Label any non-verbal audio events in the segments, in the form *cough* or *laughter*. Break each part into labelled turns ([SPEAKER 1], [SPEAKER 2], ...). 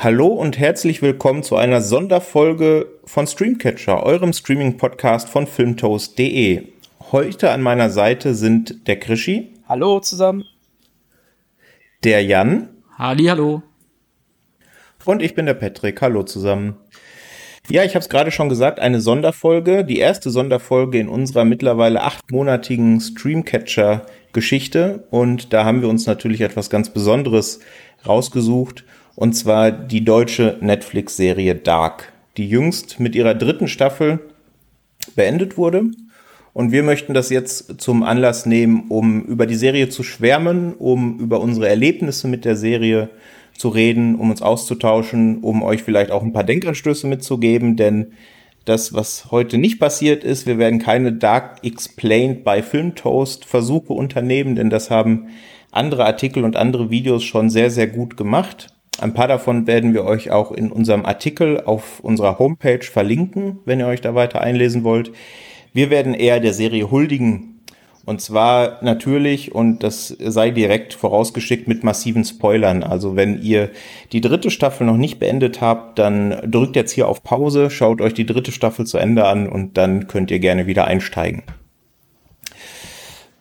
[SPEAKER 1] Hallo und herzlich willkommen zu einer Sonderfolge von Streamcatcher, eurem Streaming-Podcast von filmtoast.de. Heute an meiner Seite sind der Krischi.
[SPEAKER 2] Hallo zusammen.
[SPEAKER 1] Der Jan.
[SPEAKER 3] Halli, hallo.
[SPEAKER 1] Und ich bin der Patrick. Hallo zusammen. Ja, ich habe es gerade schon gesagt, eine Sonderfolge, die erste Sonderfolge in unserer mittlerweile achtmonatigen Streamcatcher-Geschichte. Und da haben wir uns natürlich etwas ganz Besonderes rausgesucht und zwar die deutsche Netflix-Serie Dark, die jüngst mit ihrer dritten Staffel beendet wurde. Und wir möchten das jetzt zum Anlass nehmen, um über die Serie zu schwärmen, um über unsere Erlebnisse mit der Serie zu reden, um uns auszutauschen, um euch vielleicht auch ein paar Denkanstöße mitzugeben, denn das, was heute nicht passiert ist, wir werden keine Dark Explained bei Filmtoast Versuche unternehmen, denn das haben andere Artikel und andere Videos schon sehr, sehr gut gemacht. Ein paar davon werden wir euch auch in unserem Artikel auf unserer Homepage verlinken, wenn ihr euch da weiter einlesen wollt. Wir werden eher der Serie huldigen. Und zwar natürlich, und das sei direkt vorausgeschickt mit massiven Spoilern. Also wenn ihr die dritte Staffel noch nicht beendet habt, dann drückt jetzt hier auf Pause, schaut euch die dritte Staffel zu Ende an und dann könnt ihr gerne wieder einsteigen.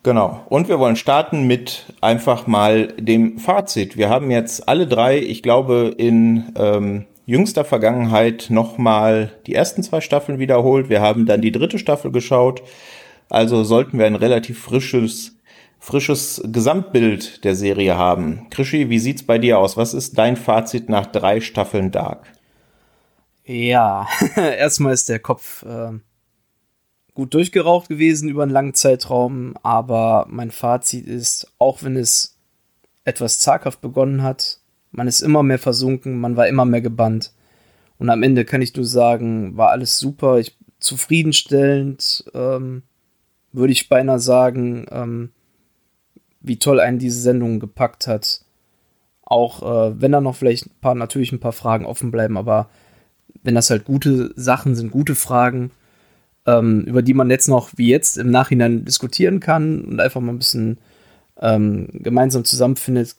[SPEAKER 1] Genau. Und wir wollen starten mit einfach mal dem Fazit. Wir haben jetzt alle drei, ich glaube, in ähm, jüngster Vergangenheit nochmal die ersten zwei Staffeln wiederholt. Wir haben dann die dritte Staffel geschaut. Also sollten wir ein relativ frisches, frisches Gesamtbild der Serie haben. Krischi, wie sieht's bei dir aus? Was ist dein Fazit nach drei Staffeln Dark?
[SPEAKER 2] Ja, *laughs* erstmal ist der Kopf äh, gut durchgeraucht gewesen über einen langen Zeitraum, aber mein Fazit ist, auch wenn es etwas zaghaft begonnen hat, man ist immer mehr versunken, man war immer mehr gebannt. Und am Ende kann ich nur sagen, war alles super, ich, zufriedenstellend, ähm, würde ich beinahe sagen, ähm, wie toll einen diese Sendung gepackt hat. Auch äh, wenn da noch vielleicht ein paar, natürlich ein paar Fragen offen bleiben, aber wenn das halt gute Sachen sind, gute Fragen, ähm, über die man jetzt noch wie jetzt im Nachhinein diskutieren kann und einfach mal ein bisschen ähm, gemeinsam zusammenfindet,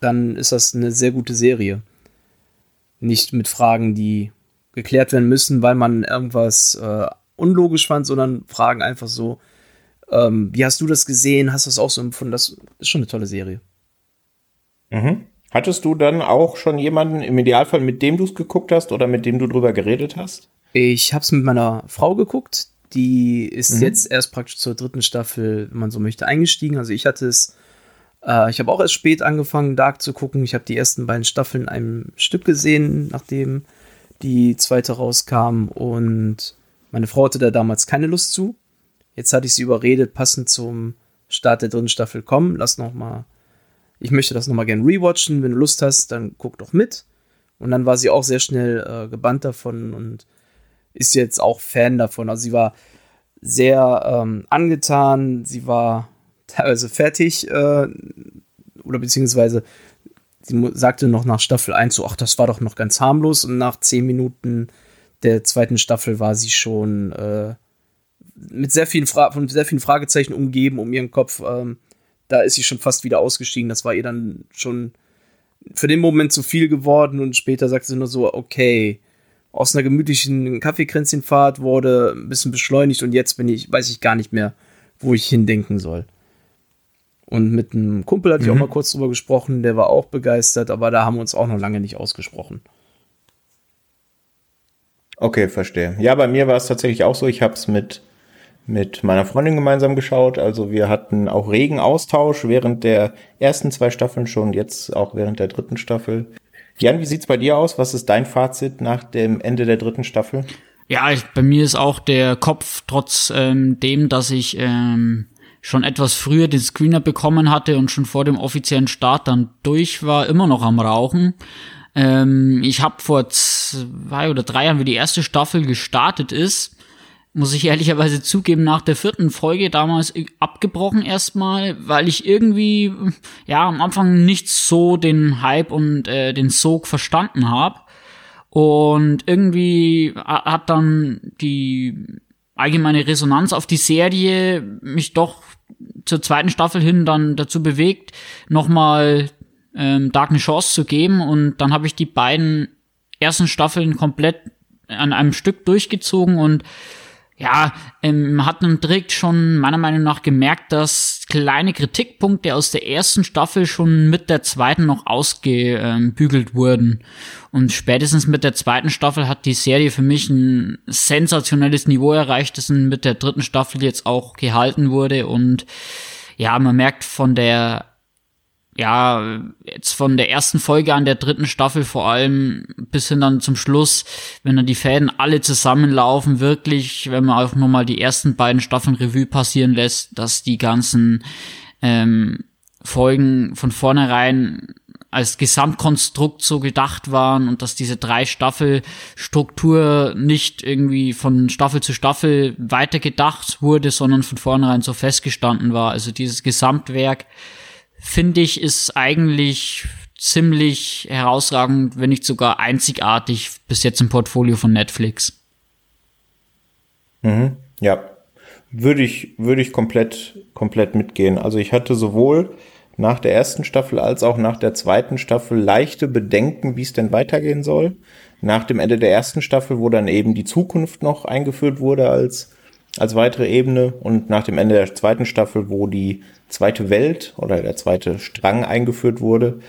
[SPEAKER 2] dann ist das eine sehr gute Serie. Nicht mit Fragen, die geklärt werden müssen, weil man irgendwas äh, unlogisch fand, sondern Fragen einfach so, ähm, wie hast du das gesehen? Hast du das auch so empfunden? Das ist schon eine tolle Serie.
[SPEAKER 1] Mhm. Hattest du dann auch schon jemanden im Idealfall, mit dem du es geguckt hast oder mit dem du drüber geredet hast?
[SPEAKER 2] Ich habe es mit meiner Frau geguckt. Die ist mhm. jetzt erst praktisch zur dritten Staffel, wenn man so möchte, eingestiegen. Also ich hatte es, äh, ich habe auch erst spät angefangen, Dark zu gucken. Ich habe die ersten beiden Staffeln in einem Stück gesehen, nachdem die zweite rauskam. Und meine Frau hatte da damals keine Lust zu. Jetzt hatte ich sie überredet, passend zum Start der dritten Staffel, komm, lass noch mal, ich möchte das noch mal gerne rewatchen. Wenn du Lust hast, dann guck doch mit. Und dann war sie auch sehr schnell äh, gebannt davon und ist jetzt auch Fan davon. Also sie war sehr ähm, angetan, sie war teilweise fertig äh, oder beziehungsweise sie sagte noch nach Staffel 1 so, ach, das war doch noch ganz harmlos und nach 10 Minuten der zweiten Staffel war sie schon äh, mit sehr vielen, Fra von sehr vielen Fragezeichen umgeben um ihren Kopf. Ähm, da ist sie schon fast wieder ausgestiegen. Das war ihr dann schon für den Moment zu viel geworden und später sagte sie nur so, okay, aus einer gemütlichen Kaffeekränzchenfahrt wurde ein bisschen beschleunigt und jetzt bin ich, weiß ich gar nicht mehr, wo ich hindenken soll. Und mit einem Kumpel hatte mhm. ich auch mhm. mal kurz drüber gesprochen, der war auch begeistert, aber da haben wir uns auch noch lange nicht ausgesprochen.
[SPEAKER 1] Okay, verstehe. Ja, bei mir war es tatsächlich auch so. Ich habe es mit, mit meiner Freundin gemeinsam geschaut. Also wir hatten auch regen Austausch während der ersten zwei Staffeln schon, jetzt auch während der dritten Staffel. Jan, wie sieht's bei dir aus? Was ist dein Fazit nach dem Ende der dritten Staffel?
[SPEAKER 3] Ja, ich, bei mir ist auch der Kopf trotz ähm, dem, dass ich ähm, schon etwas früher den Screener bekommen hatte und schon vor dem offiziellen Start dann durch war, immer noch am Rauchen. Ähm, ich habe vor zwei oder drei Jahren, wie die erste Staffel gestartet ist, muss ich ehrlicherweise zugeben, nach der vierten Folge damals abgebrochen erstmal, weil ich irgendwie, ja, am Anfang nicht so den Hype und äh, den Sog verstanden habe. Und irgendwie hat dann die allgemeine Resonanz auf die Serie mich doch zur zweiten Staffel hin dann dazu bewegt, nochmal ähm, Dark eine Chance zu geben und dann habe ich die beiden ersten Staffeln komplett an einem Stück durchgezogen und ja, ähm, hat man direkt schon meiner Meinung nach gemerkt, dass kleine Kritikpunkte aus der ersten Staffel schon mit der zweiten noch ausgebügelt wurden. Und spätestens mit der zweiten Staffel hat die Serie für mich ein sensationelles Niveau erreicht, das mit der dritten Staffel jetzt auch gehalten wurde. Und ja, man merkt von der ja, jetzt von der ersten Folge an der dritten Staffel vor allem bis hin dann zum Schluss, wenn dann die Fäden alle zusammenlaufen, wirklich, wenn man auch nochmal die ersten beiden Staffeln Revue passieren lässt, dass die ganzen ähm, Folgen von vornherein als Gesamtkonstrukt so gedacht waren und dass diese drei Staffel Struktur nicht irgendwie von Staffel zu Staffel weitergedacht wurde, sondern von vornherein so festgestanden war. Also dieses Gesamtwerk finde ich, ist eigentlich ziemlich herausragend, wenn nicht sogar einzigartig bis jetzt im Portfolio von Netflix.
[SPEAKER 1] Mhm, ja, würde ich, würde ich komplett, komplett mitgehen. Also ich hatte sowohl nach der ersten Staffel als auch nach der zweiten Staffel leichte Bedenken, wie es denn weitergehen soll. Nach dem Ende der ersten Staffel, wo dann eben die Zukunft noch eingeführt wurde als, als weitere Ebene und nach dem Ende der zweiten Staffel, wo die zweite Welt oder der zweite Strang eingeführt wurde,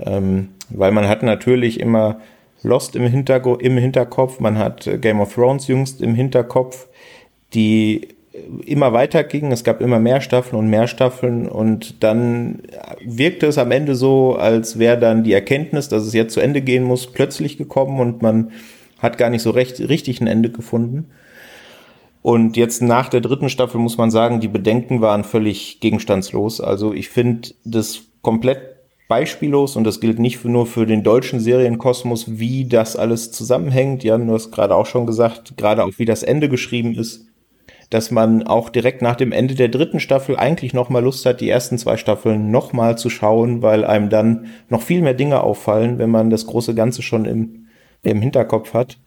[SPEAKER 1] ähm, weil man hat natürlich immer Lost im, Hintergo im Hinterkopf, man hat Game of Thrones jüngst im Hinterkopf, die immer weiter gingen, es gab immer mehr Staffeln und mehr Staffeln und dann wirkte es am Ende so, als wäre dann die Erkenntnis, dass es jetzt zu Ende gehen muss, plötzlich gekommen und man hat gar nicht so recht, richtig ein Ende gefunden. Und jetzt nach der dritten Staffel muss man sagen, die Bedenken waren völlig gegenstandslos. Also ich finde das komplett beispiellos und das gilt nicht nur für den deutschen Serienkosmos, wie das alles zusammenhängt. Jan, du hast gerade auch schon gesagt, gerade auch wie das Ende geschrieben ist, dass man auch direkt nach dem Ende der dritten Staffel eigentlich nochmal Lust hat, die ersten zwei Staffeln nochmal zu schauen, weil einem dann noch viel mehr Dinge auffallen, wenn man das große Ganze schon im, im Hinterkopf hat.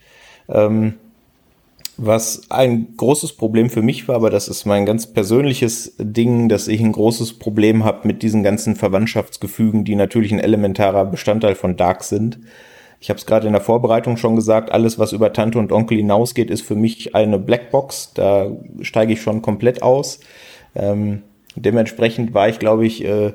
[SPEAKER 1] Ähm, was ein großes Problem für mich war, aber das ist mein ganz persönliches Ding, dass ich ein großes Problem habe mit diesen ganzen Verwandtschaftsgefügen, die natürlich ein elementarer Bestandteil von Dark sind. Ich habe es gerade in der Vorbereitung schon gesagt, alles, was über Tante und Onkel hinausgeht, ist für mich eine Blackbox. Da steige ich schon komplett aus. Ähm, dementsprechend war ich, glaube ich, äh,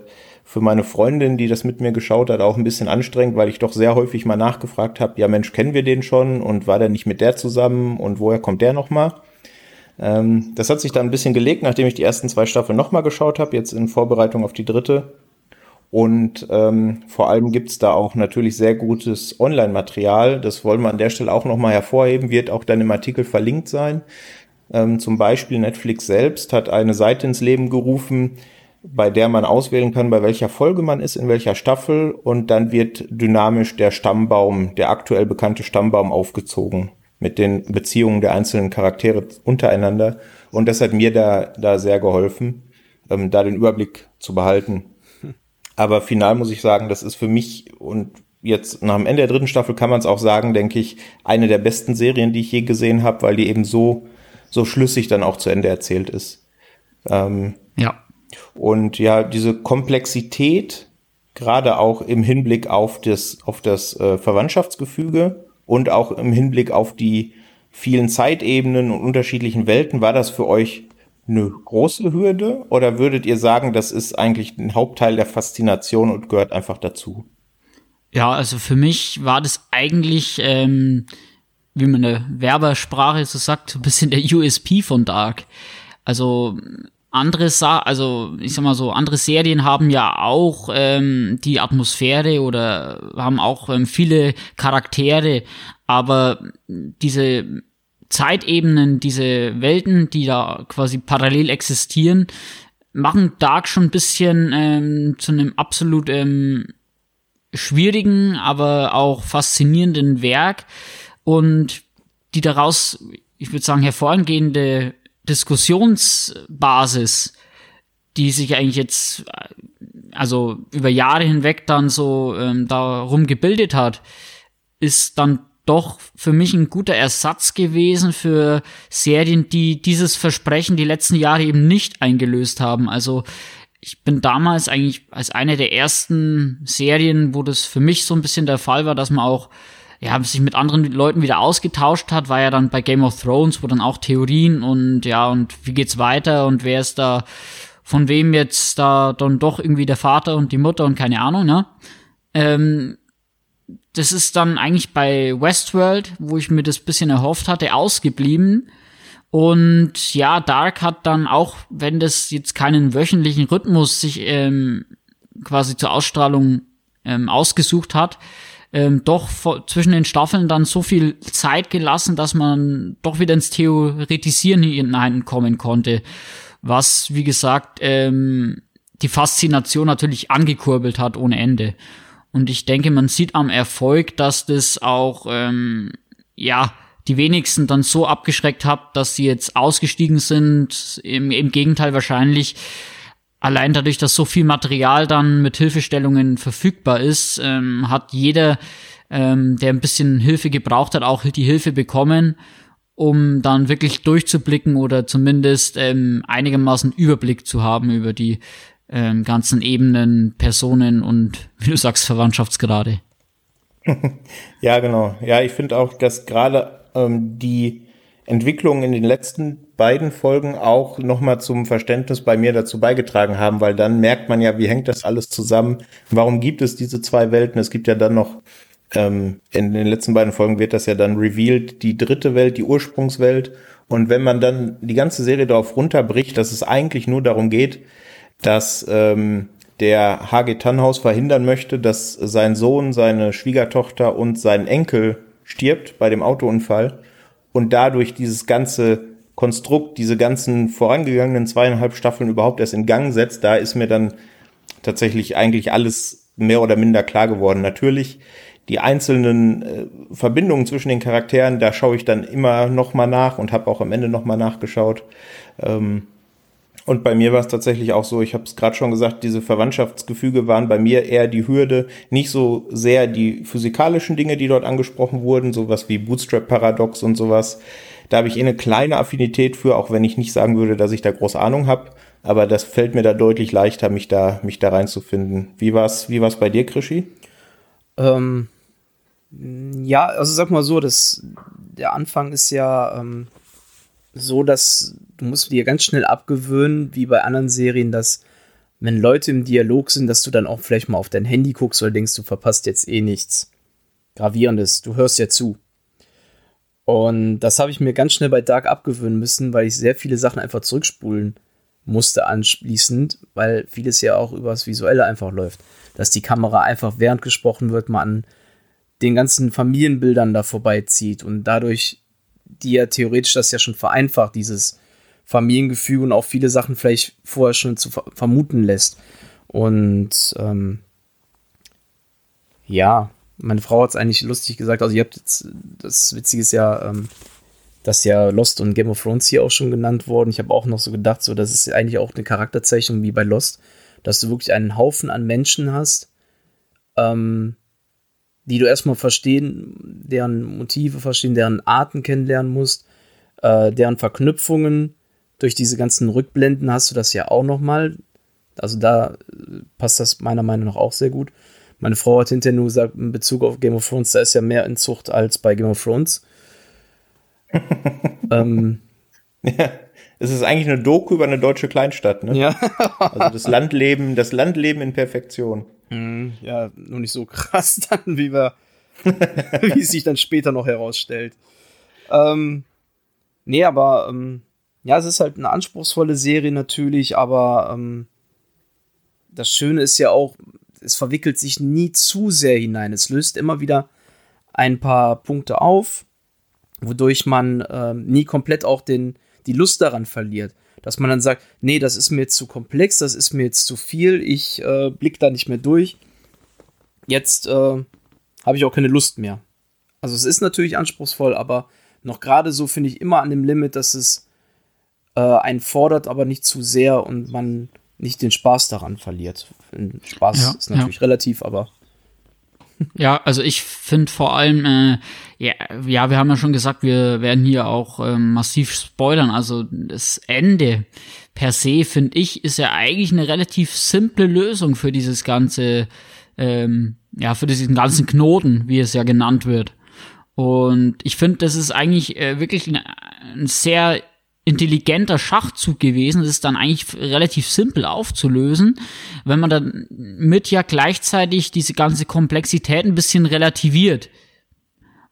[SPEAKER 1] für meine Freundin, die das mit mir geschaut hat, auch ein bisschen anstrengend, weil ich doch sehr häufig mal nachgefragt habe, ja Mensch, kennen wir den schon und war der nicht mit der zusammen und woher kommt der nochmal? Ähm, das hat sich dann ein bisschen gelegt, nachdem ich die ersten zwei Staffeln nochmal geschaut habe, jetzt in Vorbereitung auf die dritte. Und ähm, vor allem gibt's da auch natürlich sehr gutes Online-Material. Das wollen wir an der Stelle auch nochmal hervorheben, wird auch dann im Artikel verlinkt sein. Ähm, zum Beispiel Netflix selbst hat eine Seite ins Leben gerufen, bei der man auswählen kann, bei welcher Folge man ist, in welcher Staffel und dann wird dynamisch der Stammbaum, der aktuell bekannte Stammbaum aufgezogen mit den Beziehungen der einzelnen Charaktere untereinander und das hat mir da, da sehr geholfen, ähm, da den Überblick zu behalten. Aber final muss ich sagen, das ist für mich und jetzt nach dem Ende der dritten Staffel kann man es auch sagen, denke ich, eine der besten Serien, die ich je gesehen habe, weil die eben so, so schlüssig dann auch zu Ende erzählt ist. Ähm, ja. Und ja, diese Komplexität, gerade auch im Hinblick auf das, auf das äh, Verwandtschaftsgefüge und auch im Hinblick auf die vielen Zeitebenen und unterschiedlichen Welten, war das für euch eine große Hürde oder würdet ihr sagen, das ist eigentlich ein Hauptteil der Faszination und gehört einfach dazu?
[SPEAKER 3] Ja, also für mich war das eigentlich, ähm, wie man in der Werbersprache so sagt, ein bisschen der USP von Dark. Also andere Sa also ich sag mal so, andere Serien haben ja auch ähm, die Atmosphäre oder haben auch ähm, viele Charaktere, aber diese Zeitebenen, diese Welten, die da quasi parallel existieren, machen Dark schon ein bisschen ähm, zu einem absolut ähm, schwierigen, aber auch faszinierenden Werk. Und die daraus, ich würde sagen, hervorgehende Diskussionsbasis, die sich eigentlich jetzt also über Jahre hinweg dann so ähm, darum gebildet hat, ist dann doch für mich ein guter Ersatz gewesen für Serien, die dieses Versprechen die letzten Jahre eben nicht eingelöst haben. Also ich bin damals eigentlich als eine der ersten Serien, wo das für mich so ein bisschen der Fall war, dass man auch ja, sich mit anderen Leuten wieder ausgetauscht hat, war ja dann bei Game of Thrones, wo dann auch Theorien und ja, und wie geht's weiter und wer ist da, von wem jetzt da dann doch irgendwie der Vater und die Mutter und keine Ahnung, ne? Ähm, das ist dann eigentlich bei Westworld, wo ich mir das bisschen erhofft hatte, ausgeblieben. Und ja, Dark hat dann auch, wenn das jetzt keinen wöchentlichen Rhythmus sich ähm, quasi zur Ausstrahlung ähm, ausgesucht hat, ähm, doch zwischen den Staffeln dann so viel Zeit gelassen, dass man doch wieder ins Theoretisieren hineinkommen konnte. Was, wie gesagt, ähm, die Faszination natürlich angekurbelt hat ohne Ende. Und ich denke, man sieht am Erfolg, dass das auch, ähm, ja, die wenigsten dann so abgeschreckt hat, dass sie jetzt ausgestiegen sind. Im, im Gegenteil wahrscheinlich allein dadurch, dass so viel Material dann mit Hilfestellungen verfügbar ist, ähm, hat jeder, ähm, der ein bisschen Hilfe gebraucht hat, auch die Hilfe bekommen, um dann wirklich durchzublicken oder zumindest ähm, einigermaßen Überblick zu haben über die ähm, ganzen Ebenen, Personen und, wie du sagst, Verwandtschaftsgrade. *laughs*
[SPEAKER 1] ja, genau. Ja, ich finde auch, dass gerade ähm, die Entwicklungen in den letzten beiden Folgen auch nochmal zum Verständnis bei mir dazu beigetragen haben, weil dann merkt man ja, wie hängt das alles zusammen? Warum gibt es diese zwei Welten? Es gibt ja dann noch, ähm, in den letzten beiden Folgen wird das ja dann revealed, die dritte Welt, die Ursprungswelt. Und wenn man dann die ganze Serie darauf runterbricht, dass es eigentlich nur darum geht, dass ähm, der H.G. Tannhaus verhindern möchte, dass sein Sohn, seine Schwiegertochter und sein Enkel stirbt bei dem Autounfall und dadurch dieses ganze Konstrukt, diese ganzen vorangegangenen zweieinhalb Staffeln überhaupt erst in Gang setzt, da ist mir dann tatsächlich eigentlich alles mehr oder minder klar geworden. Natürlich die einzelnen äh, Verbindungen zwischen den Charakteren, da schaue ich dann immer noch mal nach und habe auch am Ende noch mal nachgeschaut. Ähm, und bei mir war es tatsächlich auch so, ich habe es gerade schon gesagt, diese Verwandtschaftsgefüge waren bei mir eher die Hürde, nicht so sehr die physikalischen Dinge, die dort angesprochen wurden, sowas wie Bootstrap-Paradox und sowas. Da habe ich eh eine kleine Affinität für, auch wenn ich nicht sagen würde, dass ich da große Ahnung habe. Aber das fällt mir da deutlich leichter, mich da, mich da reinzufinden. Wie war's, wie war's bei dir, Krischi?
[SPEAKER 2] Ähm, ja, also sag mal so, das, der Anfang ist ja ähm, so, dass du musst dir ganz schnell abgewöhnen, wie bei anderen Serien, dass wenn Leute im Dialog sind, dass du dann auch vielleicht mal auf dein Handy guckst oder denkst, du verpasst jetzt eh nichts Gravierendes. Du hörst ja zu. Und das habe ich mir ganz schnell bei Dark abgewöhnen müssen, weil ich sehr viele Sachen einfach zurückspulen musste anschließend, weil vieles ja auch übers Visuelle einfach läuft. Dass die Kamera einfach während gesprochen wird, mal an den ganzen Familienbildern da vorbeizieht und dadurch die ja theoretisch das ja schon vereinfacht, dieses Familiengefüge und auch viele Sachen vielleicht vorher schon zu ver vermuten lässt. Und ähm, ja, meine Frau hat es eigentlich lustig gesagt. Also, ihr habt jetzt, das Witzige ist ja, ähm, dass ja Lost und Game of Thrones hier auch schon genannt worden. Ich habe auch noch so gedacht, so, das ist eigentlich auch eine Charakterzeichnung wie bei Lost, dass du wirklich einen Haufen an Menschen hast, ähm, die du erstmal verstehen, deren Motive verstehen, deren Arten kennenlernen musst, äh, deren Verknüpfungen. Durch diese ganzen Rückblenden hast du das ja auch nochmal. Also da äh, passt das meiner Meinung nach auch sehr gut. Meine Frau hat hinterher nur gesagt, in Bezug auf Game of Thrones, da ist ja mehr in Zucht als bei Game of Thrones. *laughs*
[SPEAKER 1] ähm, ja, es ist eigentlich eine Doku über eine deutsche Kleinstadt, ne?
[SPEAKER 2] Ja.
[SPEAKER 1] also das Landleben, das Landleben in Perfektion.
[SPEAKER 2] Mhm, ja, nur nicht so krass *laughs* dann, wie wir, *laughs* wie es sich dann später noch herausstellt. Ähm, nee, aber ähm, ja, es ist halt eine anspruchsvolle Serie natürlich, aber ähm, das Schöne ist ja auch, es verwickelt sich nie zu sehr hinein. Es löst immer wieder ein paar Punkte auf, wodurch man äh, nie komplett auch den, die Lust daran verliert. Dass man dann sagt, nee, das ist mir jetzt zu komplex, das ist mir jetzt zu viel, ich äh, blick da nicht mehr durch. Jetzt äh, habe ich auch keine Lust mehr. Also es ist natürlich anspruchsvoll, aber noch gerade so finde ich immer an dem Limit, dass es äh, einen fordert, aber nicht zu sehr und man nicht den Spaß daran verliert. Spaß ja, ist natürlich ja. relativ, aber *laughs*
[SPEAKER 3] Ja, also ich finde vor allem, äh, ja, ja, wir haben ja schon gesagt, wir werden hier auch ähm, massiv spoilern. Also das Ende per se, finde ich, ist ja eigentlich eine relativ simple Lösung für dieses ganze, ähm, ja, für diesen ganzen Knoten, wie es ja genannt wird. Und ich finde, das ist eigentlich äh, wirklich ein, ein sehr intelligenter Schachzug gewesen. Das ist dann eigentlich relativ simpel aufzulösen, wenn man dann mit ja gleichzeitig diese ganze Komplexität ein bisschen relativiert.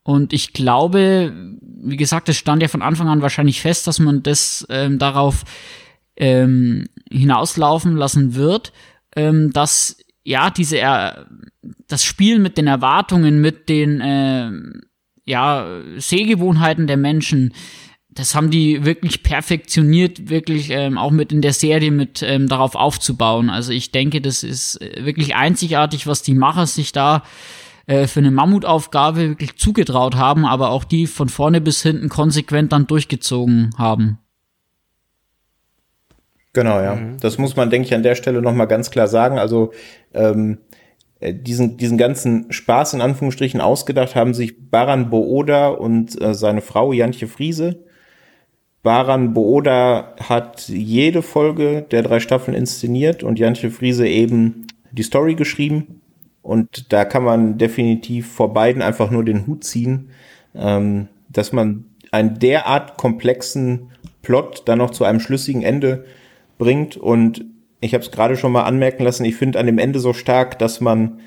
[SPEAKER 3] Und ich glaube, wie gesagt, es stand ja von Anfang an wahrscheinlich fest, dass man das ähm, darauf ähm, hinauslaufen lassen wird, ähm, dass ja diese äh, das Spiel mit den Erwartungen, mit den äh, ja Sehgewohnheiten der Menschen, das haben die wirklich perfektioniert, wirklich ähm, auch mit in der Serie mit ähm, darauf aufzubauen. Also ich denke, das ist äh, wirklich einzigartig, was die Macher sich da äh, für eine Mammutaufgabe wirklich zugetraut haben, aber auch die von vorne bis hinten konsequent dann durchgezogen haben.
[SPEAKER 1] Genau, ja. Mhm. Das muss man, denke ich, an der Stelle nochmal ganz klar sagen. Also ähm, äh, diesen, diesen ganzen Spaß in Anführungsstrichen ausgedacht haben sich Baran Booda und äh, seine Frau Jantje Friese. Baran Booda hat jede Folge der drei Staffeln inszeniert und Jantje Friese eben die Story geschrieben. Und da kann man definitiv vor beiden einfach nur den Hut ziehen, ähm, dass man einen derart komplexen Plot dann noch zu einem schlüssigen Ende bringt. Und ich habe es gerade schon mal anmerken lassen, ich finde an dem Ende so stark, dass man,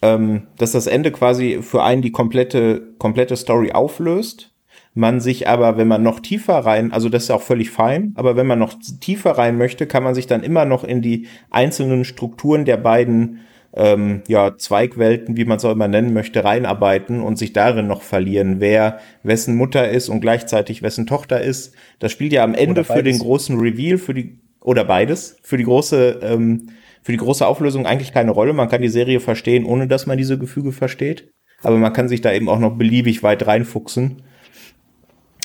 [SPEAKER 1] ähm, dass das Ende quasi für einen die komplette, komplette Story auflöst. Man sich aber, wenn man noch tiefer rein, also das ist auch völlig fein, aber wenn man noch tiefer rein möchte, kann man sich dann immer noch in die einzelnen Strukturen der beiden ähm, ja, Zweigwelten, wie man es auch immer nennen möchte, reinarbeiten und sich darin noch verlieren, wer wessen Mutter ist und gleichzeitig wessen Tochter ist. Das spielt ja am Ende für den großen Reveal, für die oder beides für die große ähm, für die große Auflösung eigentlich keine Rolle. Man kann die Serie verstehen, ohne dass man diese Gefüge versteht. Aber man kann sich da eben auch noch beliebig weit reinfuchsen.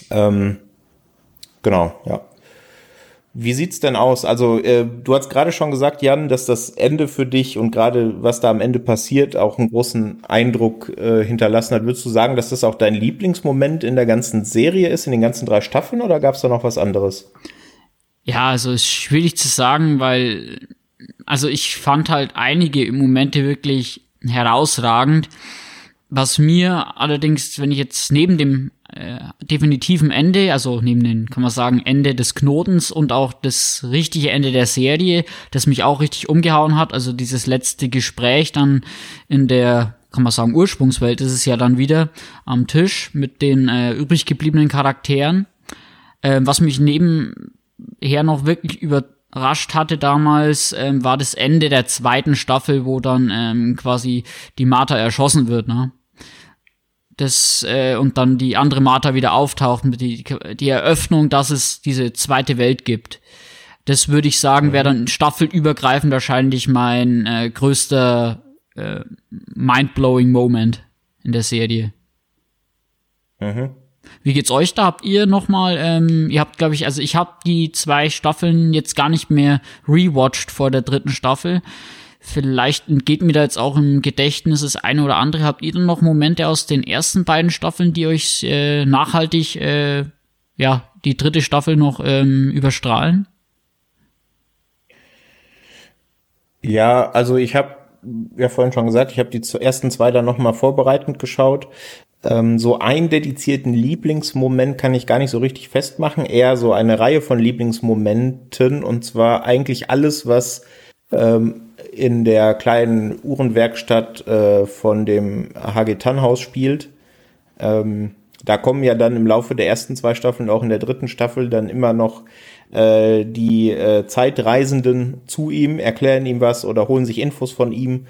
[SPEAKER 1] Ähm, genau, ja. Wie sieht's denn aus? Also, äh, du hast gerade schon gesagt, Jan, dass das Ende für dich und gerade was da am Ende passiert, auch einen großen Eindruck äh, hinterlassen hat. Würdest du sagen, dass das auch dein Lieblingsmoment in der ganzen Serie ist, in den ganzen drei Staffeln, oder gab's da noch was anderes?
[SPEAKER 3] Ja, also ist schwierig zu sagen, weil, also ich fand halt einige Momente wirklich herausragend. Was mir allerdings, wenn ich jetzt neben dem äh, definitiven Ende, also neben den, kann man sagen, Ende des Knotens und auch das richtige Ende der Serie, das mich auch richtig umgehauen hat, also dieses letzte Gespräch dann in der, kann man sagen, Ursprungswelt ist es ja dann wieder am Tisch mit den äh, übrig gebliebenen Charakteren. Äh, was mich neben her noch wirklich überrascht hatte damals, ähm, war das Ende der zweiten Staffel, wo dann ähm, quasi die Martha erschossen wird, ne? Das, äh, und dann die andere Martha wieder auftaucht, mit die, die Eröffnung, dass es diese zweite Welt gibt. Das würde ich sagen, wäre dann staffelübergreifend wahrscheinlich mein äh, größter äh, mind-blowing Moment in der Serie. Mhm. Wie geht's euch da? Habt ihr noch mal, ähm, ihr habt, glaube ich, also ich habe die zwei Staffeln jetzt gar nicht mehr rewatcht vor der dritten Staffel. Vielleicht geht mir da jetzt auch im Gedächtnis das eine oder andere. Habt ihr dann noch Momente aus den ersten beiden Staffeln, die euch äh, nachhaltig, äh, ja, die dritte Staffel noch ähm, überstrahlen?
[SPEAKER 1] Ja, also ich habe ja vorhin schon gesagt, ich habe die ersten zwei dann noch mal vorbereitend geschaut. Ähm, so einen dedizierten Lieblingsmoment kann ich gar nicht so richtig festmachen, eher so eine Reihe von Lieblingsmomenten und zwar eigentlich alles, was ähm, in der kleinen Uhrenwerkstatt äh, von dem HG Tannhaus spielt. Ähm, da kommen ja dann im Laufe der ersten zwei Staffeln, auch in der dritten Staffel, dann immer noch äh, die äh, Zeitreisenden zu ihm, erklären ihm was oder holen sich Infos von ihm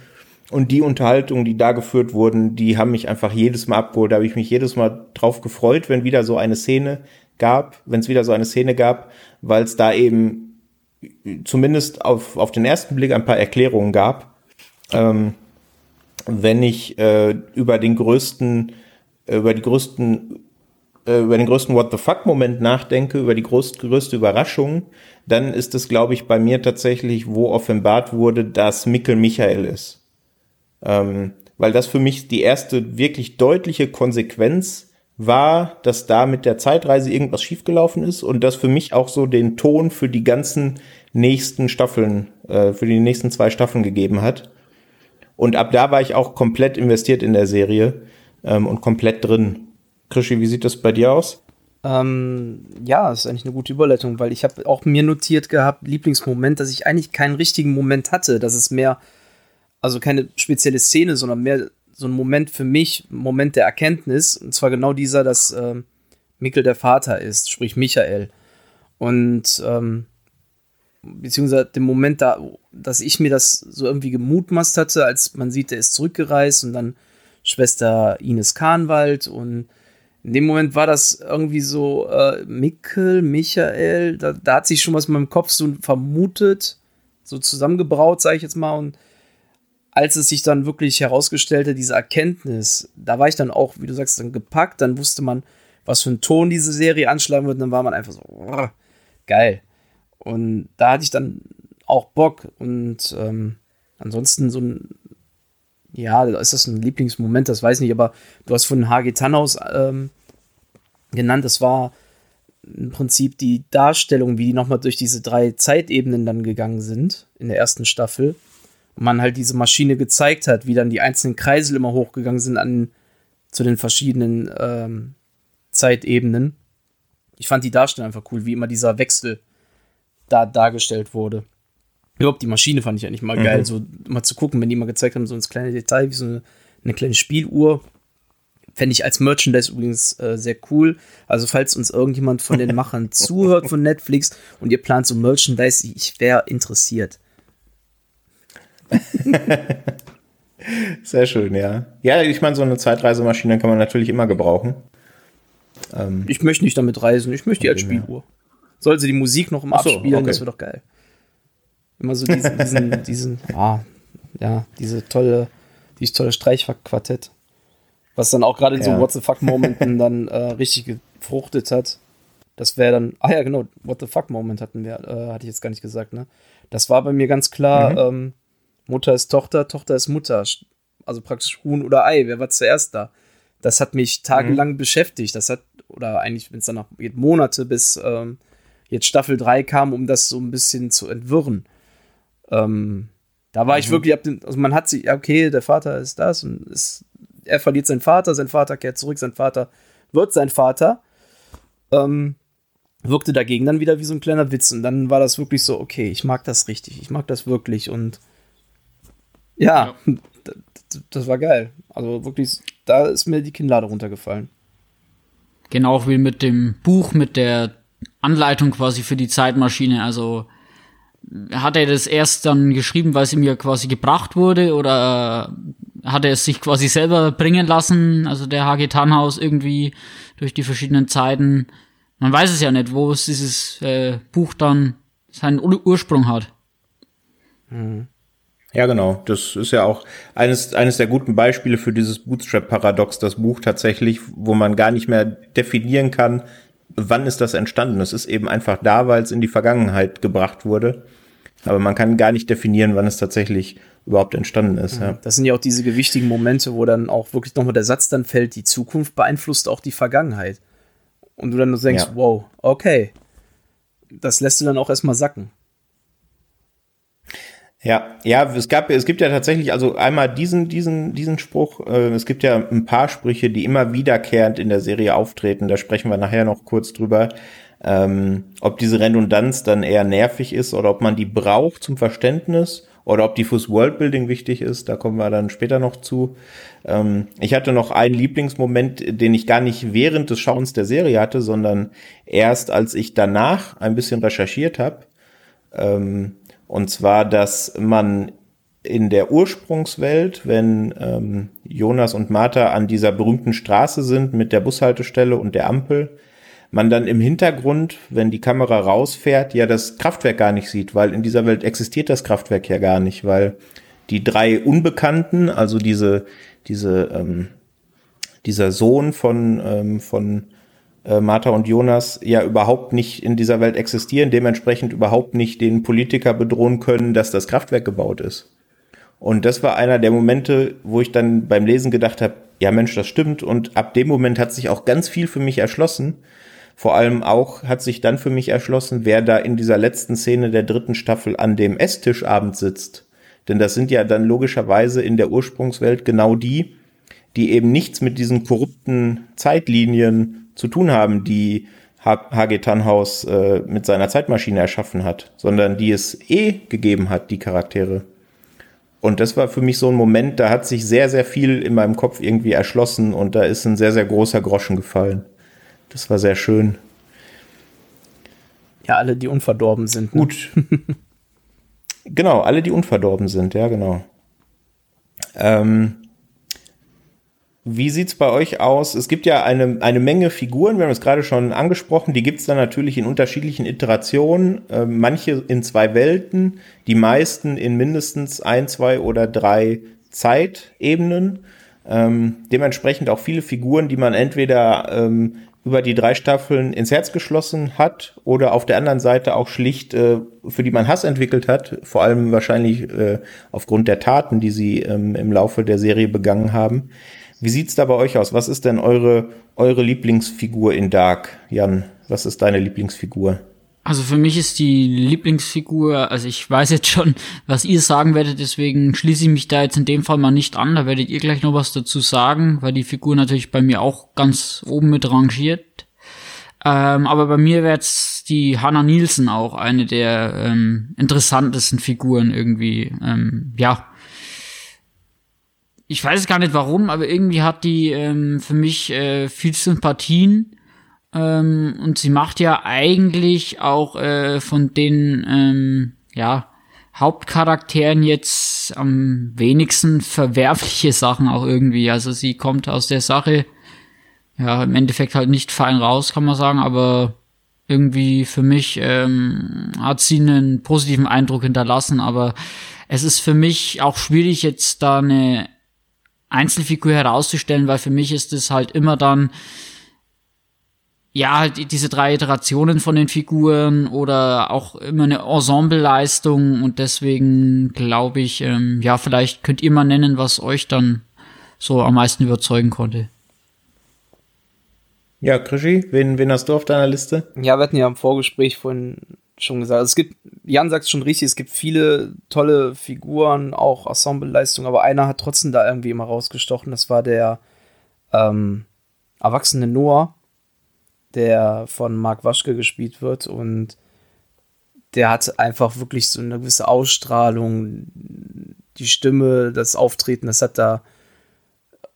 [SPEAKER 1] und die Unterhaltungen, die da geführt wurden, die haben mich einfach jedes Mal abgeholt. Da habe ich mich jedes Mal drauf gefreut, wenn wieder so eine Szene gab, wenn es wieder so eine Szene gab, weil es da eben zumindest auf, auf den ersten Blick ein paar Erklärungen gab. Ähm, wenn ich äh, über den größten, über die größten, äh, über den größten What the fuck Moment nachdenke, über die größte, größte Überraschung, dann ist es, glaube ich, bei mir tatsächlich, wo offenbart wurde, dass Mikkel Michael ist. Ähm, weil das für mich die erste wirklich deutliche Konsequenz war, dass da mit der Zeitreise irgendwas schiefgelaufen ist und das für mich auch so den Ton für die ganzen nächsten Staffeln, äh, für die nächsten zwei Staffeln gegeben hat. Und ab da war ich auch komplett investiert in der Serie ähm, und komplett drin. Krischi, wie sieht das bei dir aus?
[SPEAKER 2] Ähm, ja, ist eigentlich eine gute Überleitung, weil ich habe auch mir notiert gehabt, Lieblingsmoment, dass ich eigentlich keinen richtigen Moment hatte. dass es mehr, also keine spezielle Szene, sondern mehr so ein Moment für mich, Moment der Erkenntnis. Und zwar genau dieser, dass ähm, Mikkel der Vater ist, sprich Michael. Und ähm, beziehungsweise dem Moment da, dass ich mir das so irgendwie gemutmaßt hatte, als man sieht, er ist zurückgereist und dann Schwester Ines Kahnwald und in dem Moment war das irgendwie so, äh, Mikkel, Michael, da, da hat sich schon was in meinem Kopf so vermutet, so zusammengebraut, sage ich jetzt mal. Und als es sich dann wirklich herausgestellte, diese Erkenntnis, da war ich dann auch, wie du sagst, dann gepackt, dann wusste man, was für einen Ton diese Serie anschlagen wird, und dann war man einfach so, oh, geil. Und da hatte ich dann auch Bock und ähm, ansonsten so ein ja, ist das ein Lieblingsmoment, das weiß ich nicht, aber du hast von H.G. Tannhaus ähm, genannt, das war im Prinzip die Darstellung, wie die nochmal durch diese drei Zeitebenen dann gegangen sind in der ersten Staffel. Man halt diese Maschine gezeigt hat, wie dann die einzelnen Kreisel immer hochgegangen sind an, zu den verschiedenen ähm, Zeitebenen. Ich fand die Darstellung einfach cool, wie immer dieser Wechsel da dargestellt wurde. Überhaupt die Maschine fand ich eigentlich mal mhm. geil, so mal zu gucken, wenn die mal gezeigt haben, so ins kleine Detail, wie so eine, eine kleine Spieluhr. Fände ich als Merchandise übrigens äh, sehr cool. Also, falls uns irgendjemand von den *laughs* Machern zuhört von Netflix und ihr plant so Merchandise, ich wäre interessiert. *laughs*
[SPEAKER 1] sehr schön, ja. Ja, ich meine, so eine Zeitreisemaschine kann man natürlich immer gebrauchen.
[SPEAKER 2] Ähm, ich möchte nicht damit reisen, ich möchte die als Spieluhr. Soll sie die Musik noch im so, Abspielen, okay. das wäre doch geil. Immer so diesen, diesen, *laughs* diesen, ah, ja, diese tolle, dieses tolle Streichquartett. Was dann auch gerade in ja. so What the fuck-Momenten *laughs* dann äh, richtig gefruchtet hat. Das wäre dann, ah ja, genau, What the fuck-Moment hatten wir, äh, hatte ich jetzt gar nicht gesagt, ne? Das war bei mir ganz klar, mhm. ähm, Mutter ist Tochter, Tochter ist Mutter. Also praktisch Huhn oder Ei, wer war zuerst da? Das hat mich tagelang mhm. beschäftigt. Das hat, oder eigentlich, wenn es dann noch geht, Monate bis ähm, jetzt Staffel 3 kam, um das so ein bisschen zu entwirren. Ähm, da war mhm. ich wirklich, also man hat sich, okay, der Vater ist das und ist, er verliert seinen Vater, sein Vater kehrt zurück, sein Vater wird sein Vater. Ähm, wirkte dagegen dann wieder wie so ein kleiner Witz und dann war das wirklich so, okay, ich mag das richtig, ich mag das wirklich und ja, ja. *laughs* Das, war geil. Also wirklich, da ist mir die Kinnlade runtergefallen.
[SPEAKER 3] Genau wie mit dem Buch, mit der Anleitung quasi für die Zeitmaschine. Also hat er das erst dann geschrieben, weil es ihm ja quasi gebracht wurde oder hat er es sich quasi selber bringen lassen, also der HG Tannhaus irgendwie durch die verschiedenen Zeiten. Man weiß es ja nicht, wo es dieses äh, Buch dann seinen Ur Ursprung hat.
[SPEAKER 1] Mhm. Ja, genau. Das ist ja auch eines, eines der guten Beispiele für dieses Bootstrap-Paradox, das Buch tatsächlich, wo man gar nicht mehr definieren kann, wann ist das entstanden. Es ist eben einfach da, weil es in die Vergangenheit gebracht wurde. Aber man kann gar nicht definieren, wann es tatsächlich überhaupt entstanden ist. Ja.
[SPEAKER 2] Das sind ja auch diese gewichtigen Momente, wo dann auch wirklich nochmal der Satz dann fällt, die Zukunft beeinflusst auch die Vergangenheit. Und du dann nur denkst, ja. wow, okay. Das lässt du dann auch erstmal sacken.
[SPEAKER 1] Ja, ja, es gab, es gibt ja tatsächlich, also einmal diesen, diesen, diesen Spruch. Äh, es gibt ja ein paar Sprüche, die immer wiederkehrend in der Serie auftreten. Da sprechen wir nachher noch kurz drüber. Ähm, ob diese Redundanz dann eher nervig ist oder ob man die braucht zum Verständnis oder ob die fürs Worldbuilding wichtig ist, da kommen wir dann später noch zu. Ähm, ich hatte noch einen Lieblingsmoment, den ich gar nicht während des Schauens der Serie hatte, sondern erst als ich danach ein bisschen recherchiert habe. Ähm, und zwar, dass man in der Ursprungswelt, wenn ähm, Jonas und Martha an dieser berühmten Straße sind mit der Bushaltestelle und der Ampel, man dann im Hintergrund, wenn die Kamera rausfährt, ja das Kraftwerk gar nicht sieht, weil in dieser Welt existiert das Kraftwerk ja gar nicht, weil die drei Unbekannten, also diese, diese, ähm, dieser Sohn von, ähm, von äh, Martha und Jonas ja überhaupt nicht in dieser Welt existieren, dementsprechend überhaupt nicht den Politiker bedrohen können, dass das Kraftwerk gebaut ist. Und das war einer der Momente, wo ich dann beim Lesen gedacht habe, ja Mensch, das stimmt. Und ab dem Moment hat sich auch ganz viel für mich erschlossen. Vor allem auch hat sich dann für mich erschlossen, wer da in dieser letzten Szene der dritten Staffel an dem Esstisch abends sitzt. Denn das sind ja dann logischerweise in der Ursprungswelt genau die, die eben nichts mit diesen korrupten Zeitlinien zu tun haben, die H.G. Tannhaus äh, mit seiner Zeitmaschine erschaffen hat, sondern die es eh gegeben hat, die Charaktere. Und das war für mich so ein Moment, da hat sich sehr, sehr viel in meinem Kopf irgendwie erschlossen und da ist ein sehr, sehr großer Groschen gefallen. Das war sehr schön.
[SPEAKER 2] Ja, alle, die unverdorben sind.
[SPEAKER 1] Ne? Gut. *laughs* genau, alle, die unverdorben sind, ja, genau. Ähm, wie sieht's bei euch aus? Es gibt ja eine, eine Menge Figuren, wir haben es gerade schon angesprochen, die gibt's dann natürlich in unterschiedlichen Iterationen, äh, manche in zwei Welten, die meisten in mindestens ein, zwei oder drei Zeitebenen. Ähm, dementsprechend auch viele Figuren, die man entweder ähm, über die drei Staffeln ins Herz geschlossen hat oder auf der anderen Seite auch schlicht, äh, für die man Hass entwickelt hat, vor allem wahrscheinlich äh, aufgrund der Taten, die sie ähm, im Laufe der Serie begangen haben. Wie sieht's da bei euch aus? Was ist denn eure, eure Lieblingsfigur in Dark? Jan, was ist deine Lieblingsfigur?
[SPEAKER 3] Also für mich ist die Lieblingsfigur, also ich weiß jetzt schon, was ihr sagen werdet, deswegen schließe ich mich da jetzt in dem Fall mal nicht an. Da werdet ihr gleich noch was dazu sagen, weil die Figur natürlich bei mir auch ganz oben mit rangiert. Ähm, aber bei mir wäre jetzt die Hannah Nielsen auch eine der ähm, interessantesten Figuren irgendwie. Ähm, ja, ich weiß gar nicht warum, aber irgendwie hat die ähm, für mich äh, viel Sympathien. Ähm, und sie macht ja eigentlich auch äh, von den ähm, ja, Hauptcharakteren jetzt am wenigsten verwerfliche Sachen auch irgendwie. Also sie kommt aus der Sache, ja, im Endeffekt halt nicht fein raus, kann man sagen, aber irgendwie für mich ähm, hat sie einen positiven Eindruck hinterlassen, aber es ist für mich auch schwierig, jetzt da eine Einzelfigur herauszustellen, weil für mich ist es halt immer dann, ja, halt diese drei Iterationen von den Figuren oder auch immer eine Ensembleleistung und deswegen glaube ich, ähm, ja, vielleicht könnt ihr mal nennen, was euch dann so am meisten überzeugen konnte.
[SPEAKER 1] Ja, Krischi, wen, wen hast du auf deiner Liste?
[SPEAKER 2] Ja, wir hatten ja im Vorgespräch von schon gesagt. Also es gibt, Jan sagt es schon richtig, es gibt viele tolle Figuren, auch Ensembleleistungen, aber einer hat trotzdem da irgendwie immer rausgestochen. Das war der ähm, erwachsene Noah, der von Mark Waschke gespielt wird und der hat einfach wirklich so eine gewisse Ausstrahlung, die Stimme, das Auftreten, das hat da,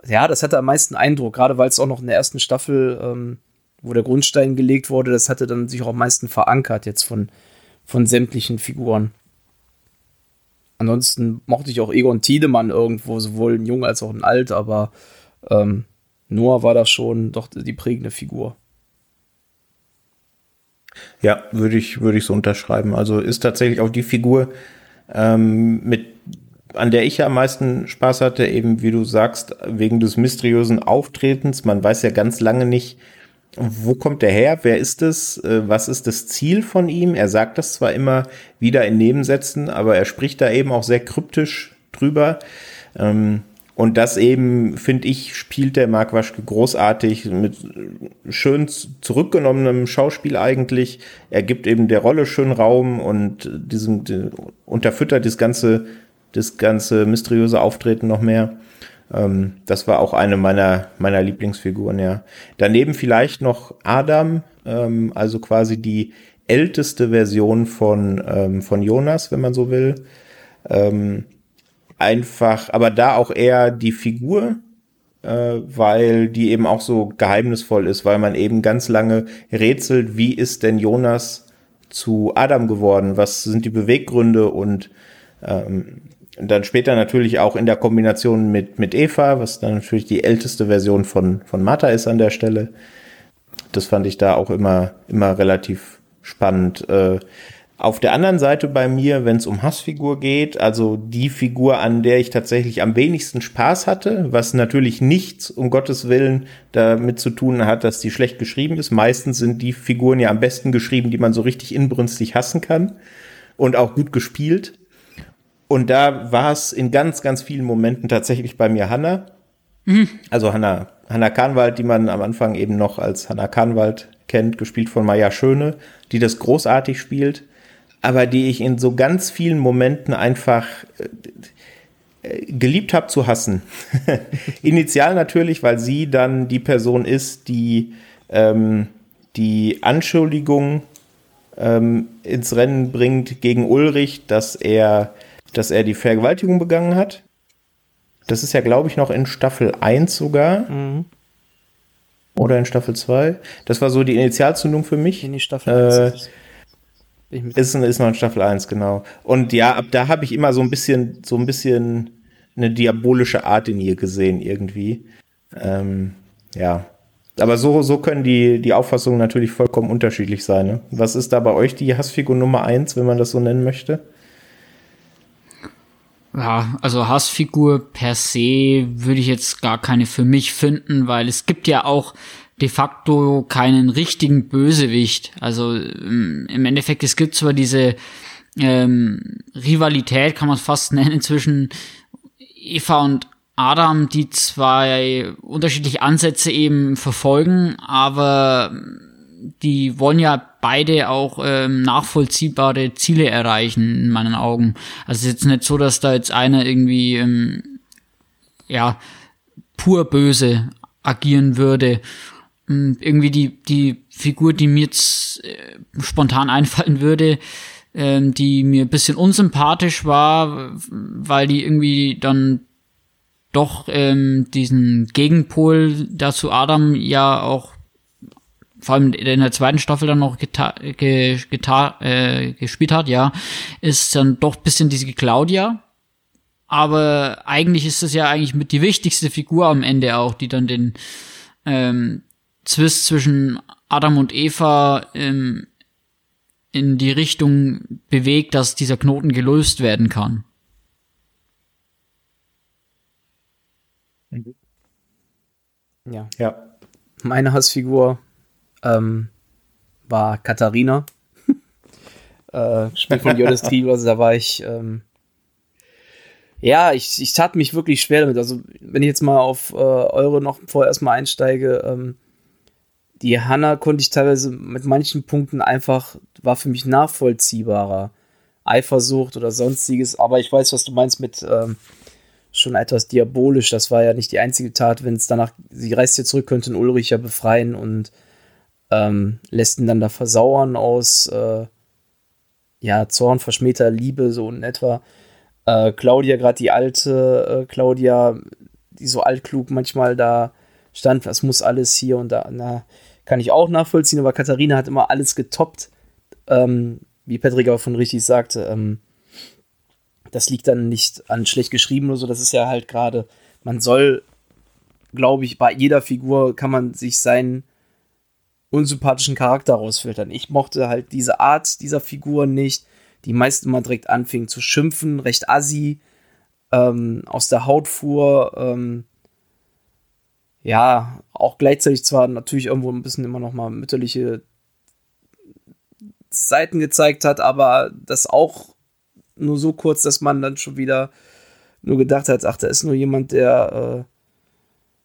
[SPEAKER 2] ja, das hat da am meisten Eindruck, gerade weil es auch noch in der ersten Staffel ähm, wo der Grundstein gelegt wurde, das hatte dann sich auch am meisten verankert jetzt von, von sämtlichen Figuren. Ansonsten mochte ich auch Egon Tiedemann irgendwo, sowohl ein Jung als auch ein Alt, aber ähm, Noah war da schon doch die prägende Figur.
[SPEAKER 1] Ja, würde ich, würde ich so unterschreiben. Also ist tatsächlich auch die Figur, ähm, mit, an der ich am meisten Spaß hatte, eben wie du sagst, wegen des mysteriösen Auftretens. Man weiß ja ganz lange nicht, wo kommt er her? Wer ist es? Äh, was ist das Ziel von ihm? Er sagt das zwar immer wieder in Nebensätzen, aber er spricht da eben auch sehr kryptisch drüber. Ähm, und das eben, finde ich, spielt der Mark Waschke großartig mit schön zurückgenommenem Schauspiel eigentlich. Er gibt eben der Rolle schön Raum und diesem, unterfüttert das ganze, das ganze mysteriöse Auftreten noch mehr. Ähm, das war auch eine meiner, meiner Lieblingsfiguren, ja. Daneben vielleicht noch Adam, ähm, also quasi die älteste Version von, ähm, von Jonas, wenn man so will. Ähm, einfach, aber da auch eher die Figur, äh, weil die eben auch so geheimnisvoll ist, weil man eben ganz lange rätselt, wie ist denn Jonas zu Adam geworden? Was sind die Beweggründe und ähm, und dann später natürlich auch in der Kombination mit, mit Eva, was dann natürlich die älteste Version von, von Martha ist an der Stelle. Das fand ich da auch immer, immer relativ spannend. Äh, auf der anderen Seite bei mir, wenn es um Hassfigur geht, also die Figur, an der ich tatsächlich am wenigsten Spaß hatte, was natürlich nichts, um Gottes Willen, damit zu tun hat, dass die schlecht geschrieben ist. Meistens sind die Figuren ja am besten geschrieben, die man so richtig inbrünstig hassen kann und auch gut gespielt. Und da war es in ganz, ganz vielen Momenten tatsächlich bei mir Hanna. Mhm. Also Hanna, Hanna Kahnwald, die man am Anfang eben noch als Hanna Kahnwald kennt, gespielt von Maya Schöne, die das großartig spielt, aber die ich in so ganz vielen Momenten einfach äh, geliebt habe zu hassen. *laughs* Initial natürlich, weil sie dann die Person ist, die ähm, die Anschuldigung ähm, ins Rennen bringt gegen Ulrich, dass er, dass er die Vergewaltigung begangen hat. Das ist ja, glaube ich, noch in Staffel 1 sogar. Mhm. Oder in Staffel 2. Das war so die Initialzündung für mich. In die Staffel äh, 1. Ist, ist noch in Staffel 1, genau. Und ja, ab da habe ich immer so ein bisschen, so ein bisschen eine diabolische Art in ihr gesehen, irgendwie. Ähm, ja. Aber so, so können die, die Auffassungen natürlich vollkommen unterschiedlich sein. Ne? Was ist da bei euch die Hassfigur Nummer 1, wenn man das so nennen möchte?
[SPEAKER 3] Ja, also Hassfigur per se würde ich jetzt gar keine für mich finden, weil es gibt ja auch de facto keinen richtigen Bösewicht. Also ähm, im Endeffekt, es gibt zwar diese ähm, Rivalität, kann man fast *laughs* nennen, zwischen Eva und Adam, die zwei unterschiedliche Ansätze eben verfolgen, aber die wollen ja beide auch ähm, nachvollziehbare Ziele erreichen, in meinen Augen. Also es ist jetzt nicht so, dass da jetzt einer irgendwie ähm, ja pur böse agieren würde. Und irgendwie die, die Figur, die mir jetzt äh, spontan einfallen würde, ähm, die mir ein bisschen unsympathisch war, weil die irgendwie dann doch ähm, diesen Gegenpol dazu Adam ja auch vor allem in der zweiten Staffel dann noch geta ge geta äh, gespielt hat, ja, ist dann doch bisschen diese Claudia. Aber eigentlich ist das ja eigentlich mit die wichtigste Figur am Ende auch, die dann den ähm, Zwist zwischen Adam und Eva ähm, in die Richtung bewegt, dass dieser Knoten gelöst werden kann.
[SPEAKER 2] Ja. Ja. Meine Hassfigur ähm, war Katharina. *laughs* äh, gespielt von Jonas Triebers, also da war ich, ähm, ja, ich, ich tat mich wirklich schwer damit. Also, wenn ich jetzt mal auf äh, eure noch vorerst mal einsteige, ähm, die Hanna konnte ich teilweise mit manchen Punkten einfach, war für mich nachvollziehbarer. Eifersucht oder sonstiges, aber ich weiß, was du meinst mit ähm, schon etwas diabolisch. Das war ja nicht die einzige Tat, wenn es danach, sie reist ja zurück, könnte Ulrich ja befreien und ähm, lässt ihn dann da versauern aus äh, ja, Zorn, verschmähter Liebe, so in etwa. Äh, Claudia, gerade die alte äh, Claudia, die so altklug manchmal da stand, was muss alles hier und da, na, kann ich auch nachvollziehen, aber Katharina hat immer alles getoppt, ähm, wie Patrick auch von richtig sagte. Ähm, das liegt dann nicht an schlecht geschrieben oder so, das ist ja halt gerade, man soll, glaube ich, bei jeder Figur kann man sich seinen unsympathischen Charakter rausfiltern. Ich mochte halt diese Art dieser Figur nicht, die meisten mal direkt anfingen zu schimpfen, recht assi, ähm, aus der Haut fuhr, ähm, ja, auch gleichzeitig zwar natürlich irgendwo ein bisschen immer noch mal mütterliche Seiten gezeigt hat, aber das auch nur so kurz, dass man dann schon wieder nur gedacht hat, ach, da ist nur jemand, der äh,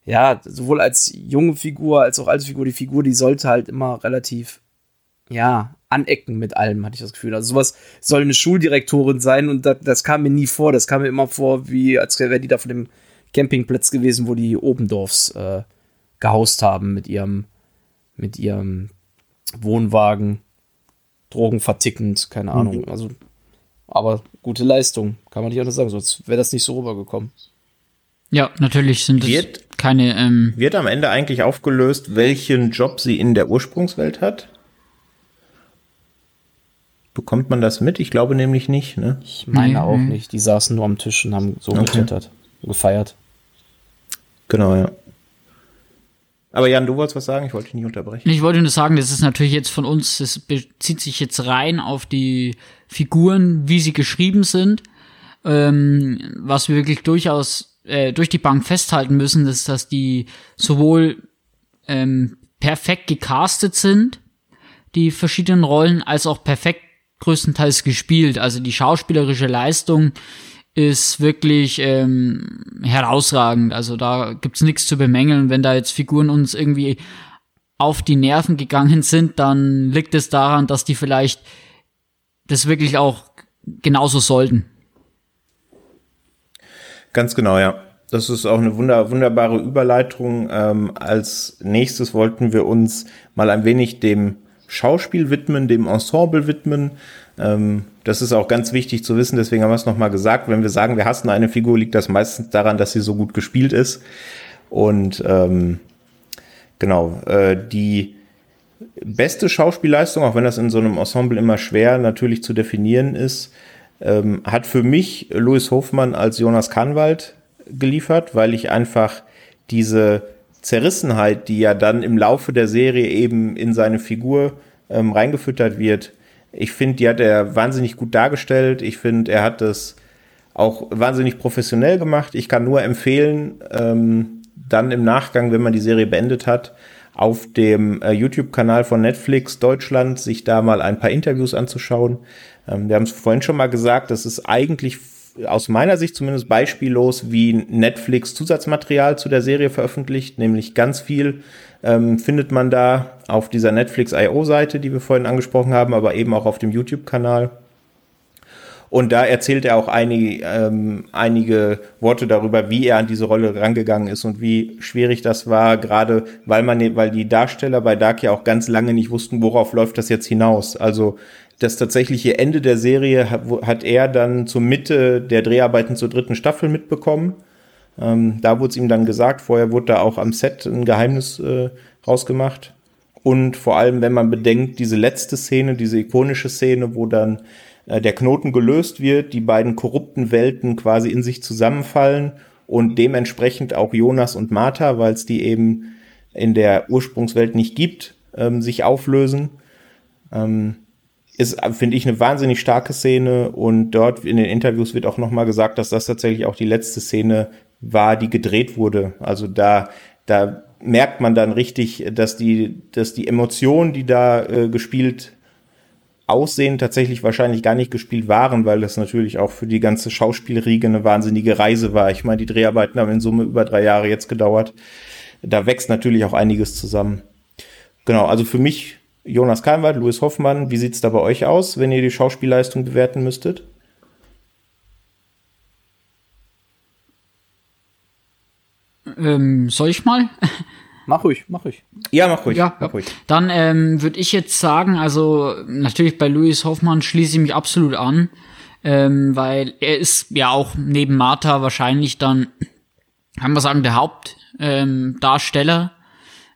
[SPEAKER 2] ja, sowohl als junge Figur als auch als Figur, die Figur, die sollte halt immer relativ, ja, anecken mit allem, hatte ich das Gefühl. Also sowas soll eine Schuldirektorin sein und das, das kam mir nie vor. Das kam mir immer vor, wie als wäre die da von dem Campingplatz gewesen, wo die Obendorfs äh, gehaust haben mit ihrem, mit ihrem Wohnwagen, Drogen vertickend, keine mhm. Ahnung. Mhm. Also, aber gute Leistung, kann man nicht anders sagen, sonst wäre das nicht so rübergekommen.
[SPEAKER 3] Ja, natürlich sind es wird, keine. Ähm
[SPEAKER 1] wird am Ende eigentlich aufgelöst, welchen Job sie in der Ursprungswelt hat? Bekommt man das mit? Ich glaube nämlich nicht, ne?
[SPEAKER 2] Ich meine nee, auch nee. nicht. Die saßen nur am Tisch und haben so okay. getwittert, gefeiert.
[SPEAKER 1] Genau, ja. Aber Jan, du wolltest was sagen? Ich wollte dich nicht unterbrechen.
[SPEAKER 3] Ich wollte nur sagen, das ist natürlich jetzt von uns, das bezieht sich jetzt rein auf die Figuren, wie sie geschrieben sind. Ähm, was wir wirklich durchaus äh, durch die Bank festhalten müssen, ist, dass die sowohl ähm, perfekt gecastet sind, die verschiedenen Rollen, als auch perfekt größtenteils gespielt. Also die schauspielerische Leistung ist wirklich ähm, herausragend. Also da gibt's nichts zu bemängeln. Wenn da jetzt Figuren uns irgendwie auf die Nerven gegangen sind, dann liegt es daran, dass die vielleicht das wirklich auch genauso sollten.
[SPEAKER 1] Ganz genau, ja. Das ist auch eine wunder, wunderbare Überleitung. Ähm, als nächstes wollten wir uns mal ein wenig dem Schauspiel widmen, dem Ensemble widmen. Ähm, das ist auch ganz wichtig zu wissen, deswegen haben wir es nochmal gesagt. Wenn wir sagen, wir hassen eine Figur, liegt das meistens daran, dass sie so gut gespielt ist. Und ähm, genau, äh, die beste Schauspielleistung, auch wenn das in so einem Ensemble immer schwer natürlich zu definieren ist, ähm, hat für mich Louis Hofmann als Jonas Kahnwald geliefert, weil ich einfach diese Zerrissenheit, die ja dann im Laufe der Serie eben in seine Figur ähm, reingefüttert wird, ich finde, die hat er wahnsinnig gut dargestellt. Ich finde, er hat das auch wahnsinnig professionell gemacht. Ich kann nur empfehlen, ähm, dann im Nachgang, wenn man die Serie beendet hat, auf dem äh, YouTube-Kanal von Netflix Deutschland sich da mal ein paar Interviews anzuschauen. Ähm, wir haben es vorhin schon mal gesagt, das ist eigentlich aus meiner Sicht zumindest beispiellos, wie Netflix Zusatzmaterial zu der Serie veröffentlicht, nämlich ganz viel ähm, findet man da auf dieser Netflix IO-Seite, die wir vorhin angesprochen haben, aber eben auch auf dem YouTube-Kanal. Und da erzählt er auch einige, ähm, einige Worte darüber, wie er an diese Rolle rangegangen ist und wie schwierig das war, gerade weil man, weil die Darsteller bei Dark ja auch ganz lange nicht wussten, worauf läuft das jetzt hinaus. Also das tatsächliche Ende der Serie hat, er dann zur Mitte der Dreharbeiten zur dritten Staffel mitbekommen. Ähm, da wurde es ihm dann gesagt, vorher wurde da auch am Set ein Geheimnis äh, rausgemacht. Und vor allem, wenn man bedenkt, diese letzte Szene, diese ikonische Szene, wo dann äh, der Knoten gelöst wird, die beiden korrupten Welten quasi in sich zusammenfallen und dementsprechend auch Jonas und Martha, weil es die eben in der Ursprungswelt nicht gibt, ähm, sich auflösen. Ähm, ist, finde ich, eine wahnsinnig starke Szene und dort in den Interviews wird auch nochmal gesagt, dass das tatsächlich auch die letzte Szene war, die gedreht wurde. Also da, da merkt man dann richtig, dass die, dass die Emotionen, die da äh, gespielt Aussehen tatsächlich wahrscheinlich gar nicht gespielt waren, weil das natürlich auch für die ganze Schauspielriege eine wahnsinnige Reise war. Ich meine, die Dreharbeiten haben in Summe über drei Jahre jetzt gedauert. Da wächst natürlich auch einiges zusammen. Genau, also für mich Jonas Kalmwald, Louis Hoffmann, wie sieht's da bei euch aus, wenn ihr die Schauspielleistung bewerten müsstet?
[SPEAKER 3] Ähm, soll ich mal?
[SPEAKER 2] Mach ruhig, mach ruhig.
[SPEAKER 1] Ja, mach ruhig.
[SPEAKER 3] Ja,
[SPEAKER 1] mach ruhig.
[SPEAKER 3] Dann ähm, würde ich jetzt sagen, also natürlich bei Louis Hoffmann schließe ich mich absolut an, ähm, weil er ist ja auch neben Martha wahrscheinlich dann, kann man sagen, der Hauptdarsteller,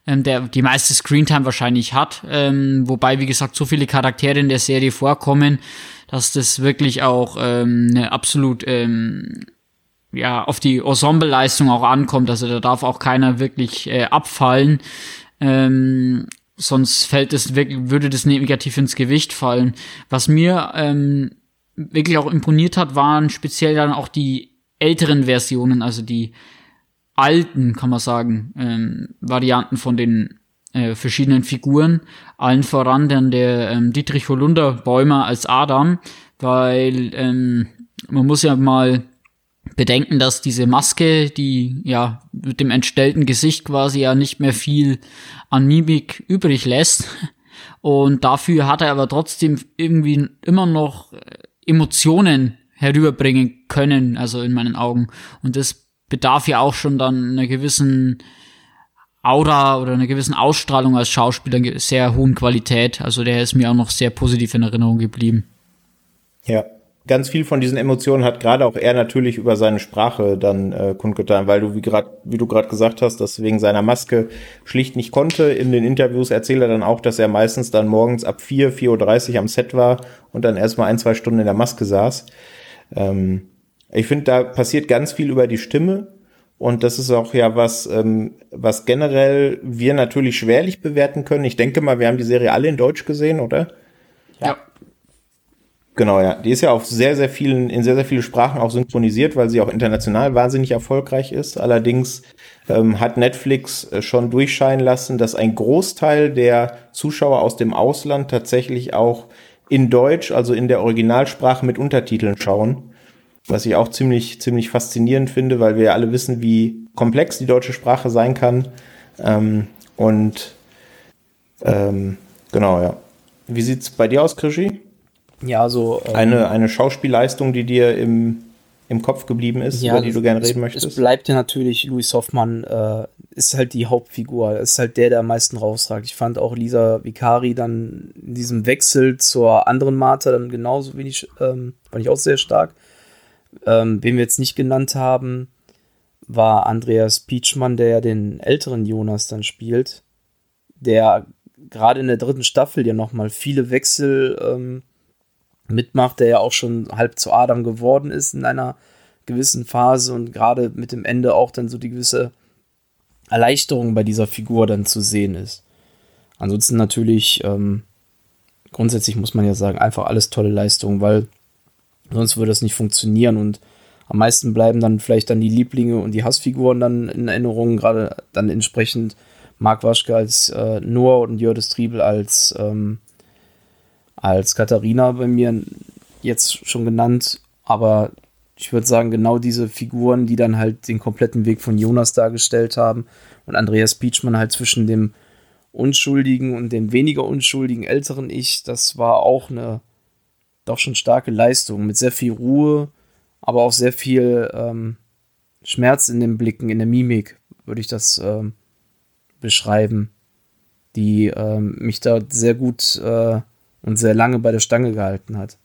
[SPEAKER 3] ähm, der die meiste Screentime wahrscheinlich hat. Ähm, wobei, wie gesagt, so viele Charaktere in der Serie vorkommen, dass das wirklich auch ähm, eine absolut ähm, ja, auf die Ensemble-Leistung auch ankommt. Also da darf auch keiner wirklich äh, abfallen. Ähm, sonst fällt es wirklich, würde das negativ ins Gewicht fallen. Was mir ähm, wirklich auch imponiert hat, waren speziell dann auch die älteren Versionen, also die alten, kann man sagen, ähm, Varianten von den äh, verschiedenen Figuren. Allen voran dann der ähm, Dietrich Holunder Bäumer als Adam, weil ähm, man muss ja mal bedenken, dass diese Maske, die ja mit dem entstellten Gesicht quasi ja nicht mehr viel an Mimik übrig lässt. Und dafür hat er aber trotzdem irgendwie immer noch äh, Emotionen herüberbringen können, also in meinen Augen. Und das bedarf ja auch schon dann einer gewissen Aura oder einer gewissen Ausstrahlung als Schauspieler sehr hohen Qualität. Also der ist mir auch noch sehr positiv in Erinnerung geblieben.
[SPEAKER 1] Ja, ganz viel von diesen Emotionen hat gerade auch er natürlich über seine Sprache dann äh, kundgetan, weil du wie gerade wie du gerade gesagt hast, dass wegen seiner Maske schlicht nicht konnte. In den Interviews erzählt er dann auch, dass er meistens dann morgens ab 4, 4.30 Uhr am Set war und dann erstmal ein, zwei Stunden in der Maske saß. Ähm, ich finde, da passiert ganz viel über die Stimme. Und das ist auch ja was, ähm, was generell wir natürlich schwerlich bewerten können. Ich denke mal, wir haben die Serie alle in Deutsch gesehen, oder?
[SPEAKER 3] Ja.
[SPEAKER 1] Genau, ja. Die ist ja auf sehr, sehr vielen, in sehr, sehr viele Sprachen auch synchronisiert, weil sie auch international wahnsinnig erfolgreich ist. Allerdings ähm, hat Netflix äh, schon durchscheinen lassen, dass ein Großteil der Zuschauer aus dem Ausland tatsächlich auch in Deutsch, also in der Originalsprache mit Untertiteln schauen. Was ich auch ziemlich, ziemlich faszinierend finde, weil wir ja alle wissen, wie komplex die deutsche Sprache sein kann. Ähm, und ähm, genau, ja. Wie sieht's bei dir aus, Krischi?
[SPEAKER 2] Ja, so.
[SPEAKER 1] Ähm, eine, eine Schauspielleistung, die dir im, im Kopf geblieben ist,
[SPEAKER 2] ja,
[SPEAKER 1] über die du gerne reden möchtest?
[SPEAKER 2] Es bleibt ja natürlich, Louis Hoffmann äh, ist halt die Hauptfigur, ist halt der, der am meisten rausragt. Ich fand auch Lisa Vicari dann in diesem Wechsel zur anderen Martha dann genauso wenig, ähm, fand ich auch sehr stark. Ähm, wen wir jetzt nicht genannt haben, war Andreas Pietschmann, der ja den älteren Jonas dann spielt, der gerade in der dritten Staffel ja nochmal viele Wechsel ähm, mitmacht, der ja auch schon halb zu Adam geworden ist in einer gewissen Phase und gerade mit dem Ende auch dann so die gewisse Erleichterung bei dieser Figur dann zu sehen ist. Ansonsten natürlich, ähm, grundsätzlich muss man ja sagen, einfach alles tolle Leistungen, weil sonst würde das nicht funktionieren und am meisten bleiben dann vielleicht dann die Lieblinge und die Hassfiguren dann in Erinnerung, gerade dann entsprechend Marc Waschke als äh, Noah und Jördis Triebel als, ähm, als Katharina bei mir jetzt schon genannt, aber ich würde sagen, genau diese Figuren, die dann halt den kompletten Weg von Jonas dargestellt haben und Andreas Pietschmann halt zwischen dem unschuldigen und dem weniger unschuldigen älteren Ich, das war auch eine doch schon starke Leistung mit sehr viel Ruhe, aber auch sehr viel ähm, Schmerz in den Blicken, in der Mimik, würde ich das ähm, beschreiben, die ähm, mich da sehr gut äh, und sehr lange bei der Stange gehalten hat.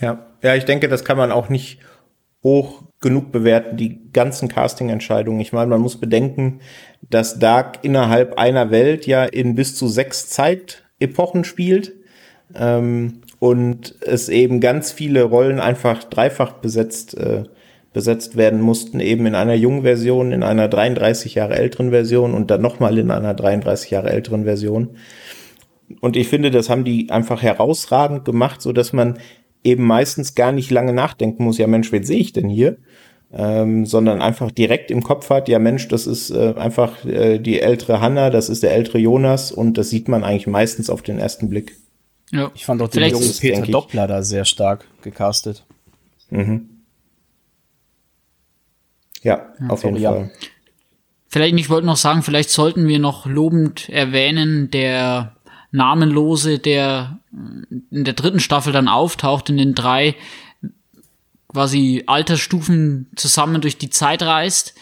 [SPEAKER 1] Ja, ja, ich denke, das kann man auch nicht hoch genug bewerten, die ganzen Casting-Entscheidungen. Ich meine, man muss bedenken, dass Dark innerhalb einer Welt ja in bis zu sechs Zeitepochen spielt ähm, und es eben ganz viele Rollen einfach dreifach besetzt, äh, besetzt werden mussten, eben in einer jungen Version, in einer 33 Jahre älteren Version und dann nochmal in einer 33 Jahre älteren Version. Und ich finde, das haben die einfach herausragend gemacht, so dass man eben meistens gar nicht lange nachdenken muss, ja Mensch, wen sehe ich denn hier? Ähm, sondern einfach direkt im Kopf hat, ja Mensch, das ist äh, einfach äh, die ältere Hanna, das ist der ältere Jonas und das sieht man eigentlich meistens auf den ersten Blick.
[SPEAKER 2] Ja. Ich fand auch den jungen Peter Doppler da sehr stark gecastet.
[SPEAKER 1] Mhm. Ja, ja, auf jeden Fall.
[SPEAKER 3] Vielleicht, ich wollte noch sagen, vielleicht sollten wir noch lobend erwähnen, der Namenlose, der in der dritten Staffel dann auftaucht, in den drei quasi Altersstufen zusammen durch die Zeit reist.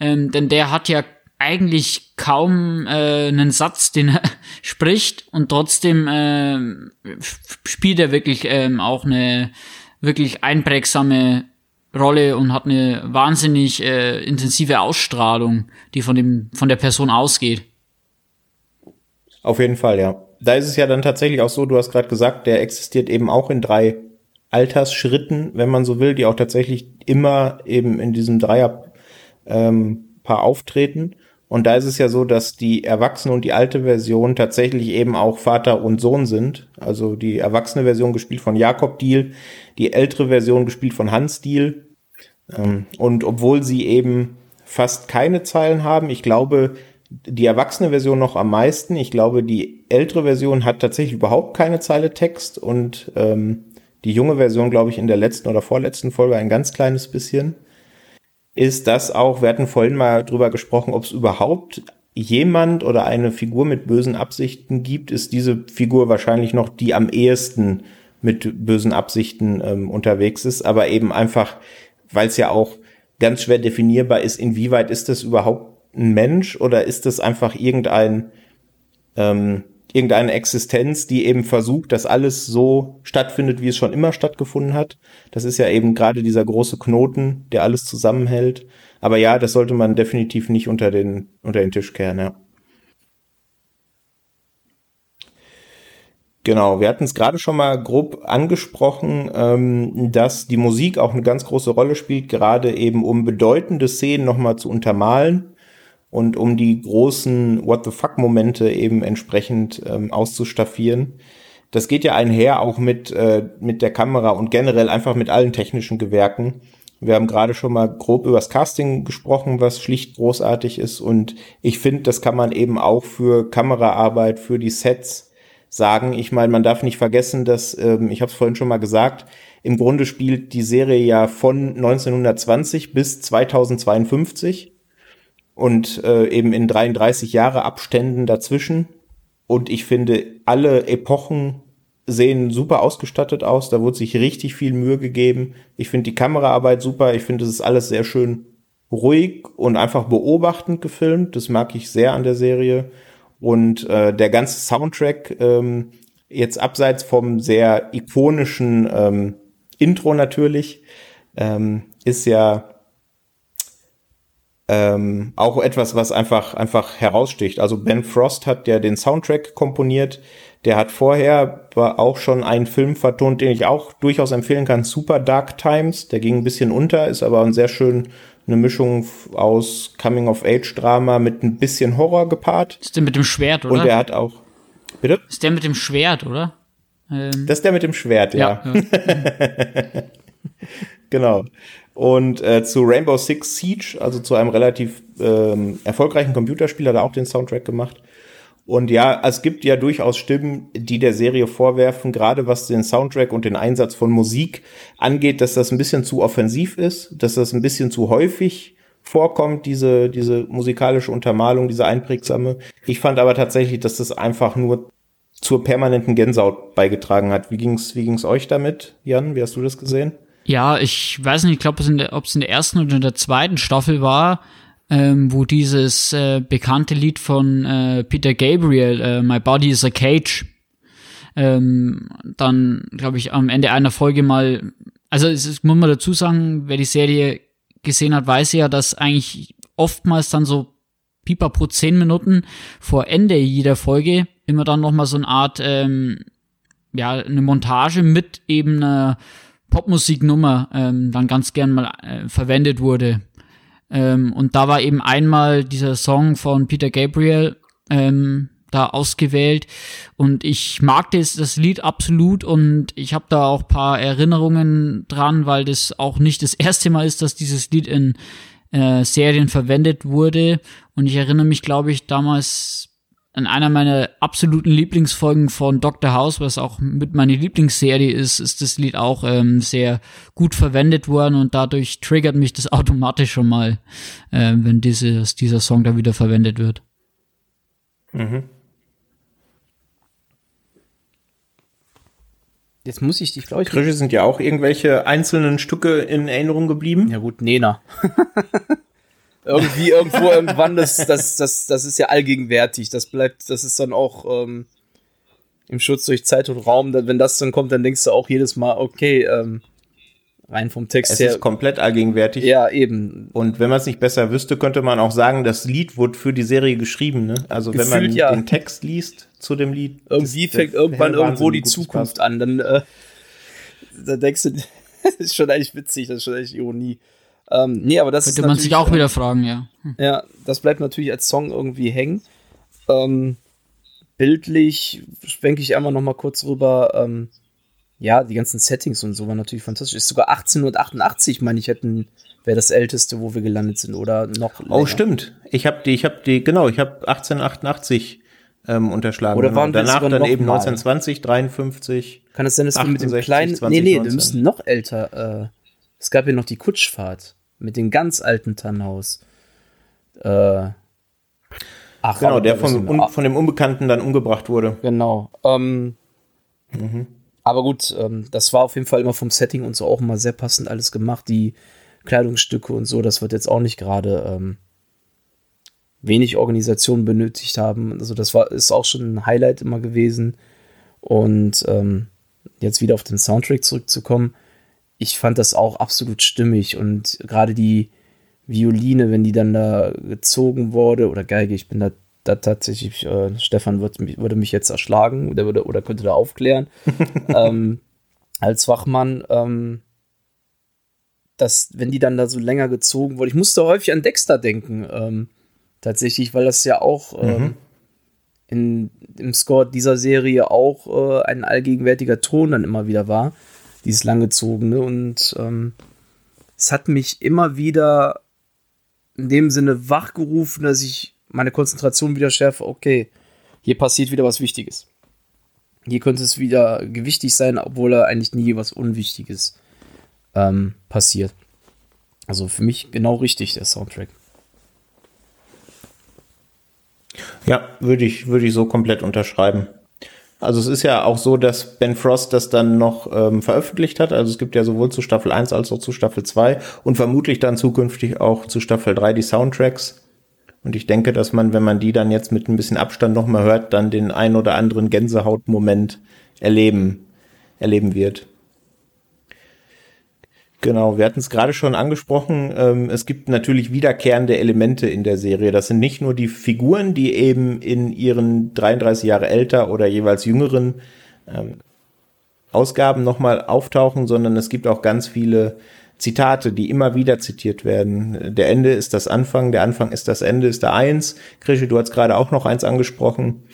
[SPEAKER 3] Ähm, denn der hat ja eigentlich kaum äh, einen Satz, den er *laughs* spricht und trotzdem äh, spielt er wirklich ähm, auch eine wirklich einprägsame Rolle und hat eine wahnsinnig äh, intensive Ausstrahlung, die von dem von der Person ausgeht.
[SPEAKER 1] Auf jeden Fall, ja da ist es ja dann tatsächlich auch so, du hast gerade gesagt, der existiert eben auch in drei Altersschritten, wenn man so will, die auch tatsächlich immer eben in diesem Dreierpaar ähm, auftreten. Und da ist es ja so, dass die erwachsene und die alte Version tatsächlich eben auch Vater und Sohn sind. Also die erwachsene Version gespielt von Jakob Diel, die ältere Version gespielt von Hans Diel. Ähm, und obwohl sie eben fast keine Zeilen haben, ich glaube, die erwachsene Version noch am meisten. Ich glaube, die ältere Version hat tatsächlich überhaupt keine Zeile Text und ähm, die junge Version, glaube ich, in der letzten oder vorletzten Folge ein ganz kleines bisschen. Ist das auch, wir hatten vorhin mal drüber gesprochen, ob es überhaupt jemand oder eine Figur mit bösen Absichten gibt, ist diese Figur wahrscheinlich noch die am ehesten mit bösen Absichten ähm, unterwegs ist, aber eben einfach, weil es ja auch ganz schwer definierbar ist, inwieweit ist das überhaupt ein Mensch oder ist das einfach irgendein, ähm, irgendeine Existenz, die eben versucht, dass alles so stattfindet, wie es schon immer stattgefunden hat. Das ist ja eben gerade dieser große Knoten, der alles zusammenhält. Aber ja, das sollte man definitiv nicht unter den, unter den Tisch kehren, ja. Genau, wir hatten es gerade schon mal grob angesprochen, ähm, dass die Musik auch eine ganz große Rolle spielt, gerade eben um bedeutende Szenen nochmal zu untermalen und um die großen What the fuck Momente eben entsprechend ähm, auszustaffieren. Das geht ja einher auch mit, äh, mit der Kamera und generell einfach mit allen technischen Gewerken. Wir haben gerade schon mal grob übers Casting gesprochen, was schlicht großartig ist. Und ich finde, das kann man eben auch für Kameraarbeit, für die Sets sagen. Ich meine, man darf nicht vergessen, dass, ähm, ich habe es vorhin schon mal gesagt, im Grunde spielt die Serie ja von 1920 bis 2052 und äh, eben in 33 Jahre Abständen dazwischen. Und ich finde, alle Epochen sehen super ausgestattet aus. Da wurde sich richtig viel Mühe gegeben. Ich finde die Kameraarbeit super. Ich finde, es ist alles sehr schön ruhig und einfach beobachtend gefilmt. Das mag ich sehr an der Serie. Und äh, der ganze Soundtrack, ähm, jetzt abseits vom sehr ikonischen ähm, Intro natürlich, ähm, ist ja ähm, auch etwas, was einfach, einfach heraussticht. Also Ben Frost hat ja den Soundtrack komponiert. Der hat vorher auch schon einen Film vertont, den ich auch durchaus empfehlen kann. Super Dark Times. Der ging ein bisschen unter, ist aber ein sehr schön eine Mischung aus Coming-of-Age-Drama mit ein bisschen Horror gepaart.
[SPEAKER 3] Ist der mit dem Schwert, oder?
[SPEAKER 1] Und er hat auch.
[SPEAKER 3] Bitte? Ist der mit dem Schwert, oder?
[SPEAKER 1] Ähm, das ist der mit dem Schwert, ja. ja, ja. *laughs* *laughs* genau. Und äh, zu Rainbow Six Siege, also zu einem relativ ähm, erfolgreichen Computerspiel, hat er auch den Soundtrack gemacht. Und ja, es gibt ja durchaus Stimmen, die der Serie vorwerfen, gerade was den Soundtrack und den Einsatz von Musik angeht, dass das ein bisschen zu offensiv ist, dass das ein bisschen zu häufig vorkommt, diese, diese musikalische Untermalung, diese einprägsame. Ich fand aber tatsächlich, dass das einfach nur zur permanenten Gänsehaut beigetragen hat. Wie ging's, wie ging's euch damit, Jan? Wie hast du das gesehen?
[SPEAKER 3] Ja, ich weiß nicht, ich glaube, ob es in der ersten oder in der zweiten Staffel war ähm, wo dieses äh, bekannte Lied von äh, Peter Gabriel, äh, My Body is a Cage, ähm, dann, glaube ich, am Ende einer Folge mal, also es ist, muss man dazu sagen, wer die Serie gesehen hat, weiß ja, dass eigentlich oftmals dann so Pipa pro zehn Minuten vor Ende jeder Folge immer dann noch mal so eine Art, ähm, ja, eine Montage mit eben einer Popmusiknummer ähm, dann ganz gern mal äh, verwendet wurde. Ähm, und da war eben einmal dieser Song von Peter Gabriel ähm, da ausgewählt. Und ich mag das, das Lied absolut. Und ich habe da auch paar Erinnerungen dran, weil das auch nicht das erste Mal ist, dass dieses Lied in äh, Serien verwendet wurde. Und ich erinnere mich, glaube ich, damals in einer meiner absoluten Lieblingsfolgen von Dr. House, was auch mit meiner Lieblingsserie ist, ist das Lied auch ähm, sehr gut verwendet worden und dadurch triggert mich das *laughs* automatisch schon mal, äh, wenn dieses, dieser Song da wieder verwendet wird. Mhm.
[SPEAKER 2] Jetzt muss ich dich, glaube ich.
[SPEAKER 1] Krische sind ja auch irgendwelche einzelnen Stücke in Erinnerung geblieben.
[SPEAKER 2] Ja gut, Nena. *laughs* irgendwie irgendwo irgendwann, das, das, das, das ist ja allgegenwärtig. Das bleibt, das ist dann auch ähm, im Schutz durch Zeit und Raum. Wenn das dann kommt, dann denkst du auch jedes Mal, okay, ähm, rein vom Text
[SPEAKER 1] es
[SPEAKER 2] her.
[SPEAKER 1] Es ist komplett allgegenwärtig.
[SPEAKER 2] Ja, eben.
[SPEAKER 1] Und wenn man es nicht besser wüsste, könnte man auch sagen, das Lied wurde für die Serie geschrieben. Ne? Also Gefühlt, wenn man ja. den Text liest zu dem Lied.
[SPEAKER 2] Irgendwie fängt irgendwann irgendwo die Zukunft passt. an. Dann, äh, dann denkst du, *laughs* das ist schon eigentlich witzig, das ist schon echt Ironie. Ähm, nee, aber das
[SPEAKER 3] Könnte man sich auch wieder fragen, ja.
[SPEAKER 2] Hm. Ja, das bleibt natürlich als Song irgendwie hängen. Ähm, bildlich schwenke ich einmal noch mal kurz rüber. Ähm, ja, die ganzen Settings und so waren natürlich fantastisch. Ist sogar 1888, meine ich, hätten wäre das älteste, wo wir gelandet sind oder noch.
[SPEAKER 1] Oh, länger. Oh, stimmt. Ich habe die, ich habe die, genau, ich habe 1888 ähm, unterschlagen.
[SPEAKER 2] Oder waren
[SPEAKER 1] danach dann eben mal? 1920, 53.
[SPEAKER 2] Kann es sein, dass 68, wir mit dem kleinen, 20, nee, nee, 19. wir müssen noch älter. Äh, es gab ja noch die Kutschfahrt mit dem ganz alten Tannhaus. Äh,
[SPEAKER 1] ach, genau, der von, un, von dem Unbekannten dann umgebracht wurde.
[SPEAKER 2] Genau. Ähm, mhm. Aber gut, ähm, das war auf jeden Fall immer vom Setting und so auch immer sehr passend alles gemacht. Die Kleidungsstücke und so, das wird jetzt auch nicht gerade ähm, wenig Organisation benötigt haben. Also das war ist auch schon ein Highlight immer gewesen. Und ähm, jetzt wieder auf den Soundtrack zurückzukommen ich fand das auch absolut stimmig und gerade die Violine, wenn die dann da gezogen wurde, oder Geige, ich bin da, da tatsächlich, äh, Stefan wird, würde mich jetzt erschlagen oder, würde, oder könnte da aufklären, *laughs* ähm, als Wachmann, ähm, dass, wenn die dann da so länger gezogen wurde, ich musste häufig an Dexter denken, ähm, tatsächlich, weil das ja auch ähm, mhm. in, im Score dieser Serie auch äh, ein allgegenwärtiger Ton dann immer wieder war dieses langgezogene. Und ähm, es hat mich immer wieder in dem Sinne wachgerufen, dass ich meine Konzentration wieder schärfe. Okay, hier passiert wieder was Wichtiges. Hier könnte es wieder gewichtig sein, obwohl da eigentlich nie was Unwichtiges ähm, passiert. Also für mich genau richtig, der Soundtrack.
[SPEAKER 1] Ja, würde ich, würde ich so komplett unterschreiben. Also es ist ja auch so, dass Ben Frost das dann noch ähm, veröffentlicht hat. Also es gibt ja sowohl zu Staffel 1 als auch zu Staffel 2 und vermutlich dann zukünftig auch zu Staffel 3 die Soundtracks. Und ich denke, dass man, wenn man die dann jetzt mit ein bisschen Abstand nochmal hört, dann den ein oder anderen Gänsehautmoment erleben, erleben wird. Genau, wir hatten es gerade schon angesprochen. Ähm, es gibt natürlich wiederkehrende Elemente in der Serie. Das sind nicht nur die Figuren, die eben in ihren 33 Jahre älter oder jeweils jüngeren ähm, Ausgaben nochmal auftauchen, sondern es gibt auch ganz viele Zitate, die immer wieder zitiert werden. Der Ende ist das Anfang, der Anfang ist das Ende, ist der Eins. Krischi, du hast gerade auch noch eins angesprochen.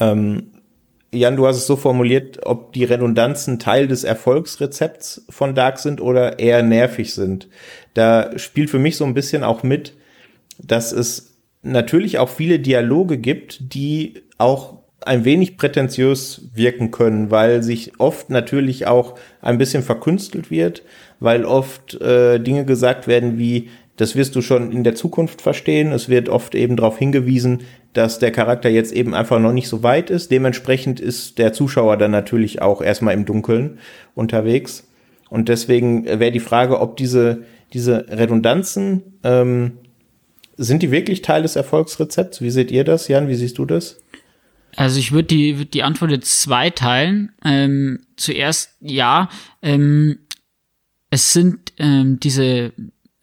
[SPEAKER 1] Ähm, Jan, du hast es so formuliert, ob die Redundanzen Teil des Erfolgsrezepts von Dark sind oder eher nervig sind. Da spielt für mich so ein bisschen auch mit, dass es natürlich auch viele Dialoge gibt, die auch ein wenig prätentiös wirken können, weil sich oft natürlich auch ein bisschen verkünstelt wird, weil oft äh, Dinge gesagt werden wie, das wirst du schon in der Zukunft verstehen. Es wird oft eben darauf hingewiesen, dass der Charakter jetzt eben einfach noch nicht so weit ist. Dementsprechend ist der Zuschauer dann natürlich auch erstmal im Dunkeln unterwegs. Und deswegen wäre die Frage, ob diese, diese Redundanzen, ähm, sind die wirklich Teil des Erfolgsrezepts? Wie seht ihr das, Jan? Wie siehst du das?
[SPEAKER 3] Also ich würde die, würd die Antwort jetzt zwei teilen. Ähm, zuerst ja, ähm, es sind ähm, diese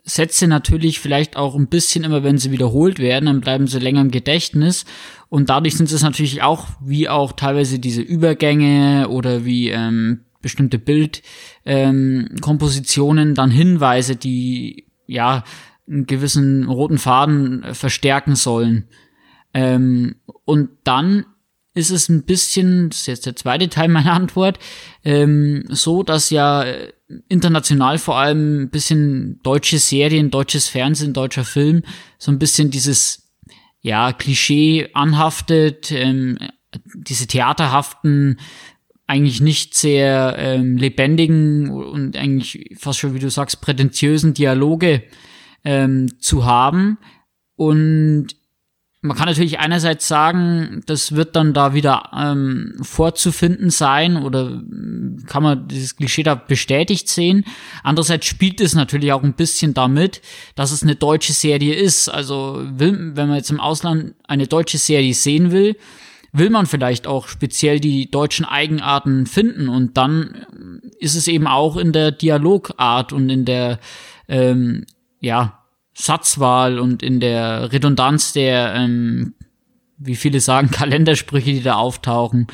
[SPEAKER 3] Sätze natürlich vielleicht auch ein bisschen immer, wenn sie wiederholt werden, dann bleiben sie länger im Gedächtnis. Und dadurch sind es natürlich auch, wie auch teilweise diese Übergänge oder wie ähm, bestimmte Bildkompositionen ähm, dann Hinweise, die ja einen gewissen roten Faden verstärken sollen. Ähm, und dann ist es ein bisschen, das ist jetzt der zweite Teil meiner Antwort, ähm, so, dass ja international vor allem ein bisschen deutsche Serien, deutsches Fernsehen, deutscher Film, so ein bisschen dieses, ja, Klischee anhaftet, ähm, diese theaterhaften, eigentlich nicht sehr ähm, lebendigen und eigentlich fast schon, wie du sagst, prätentiösen Dialoge ähm, zu haben. Und man kann natürlich einerseits sagen, das wird dann da wieder ähm, vorzufinden sein oder kann man dieses Klischee da bestätigt sehen. Andererseits spielt es natürlich auch ein bisschen damit, dass es eine deutsche Serie ist. Also wenn man jetzt im Ausland eine deutsche Serie sehen will, will man vielleicht auch speziell die deutschen Eigenarten finden und dann ist es eben auch in der Dialogart und in der ähm, ja Satzwahl und in der Redundanz der, ähm, wie viele sagen, *laughs* Kalendersprüche, die da auftauchen.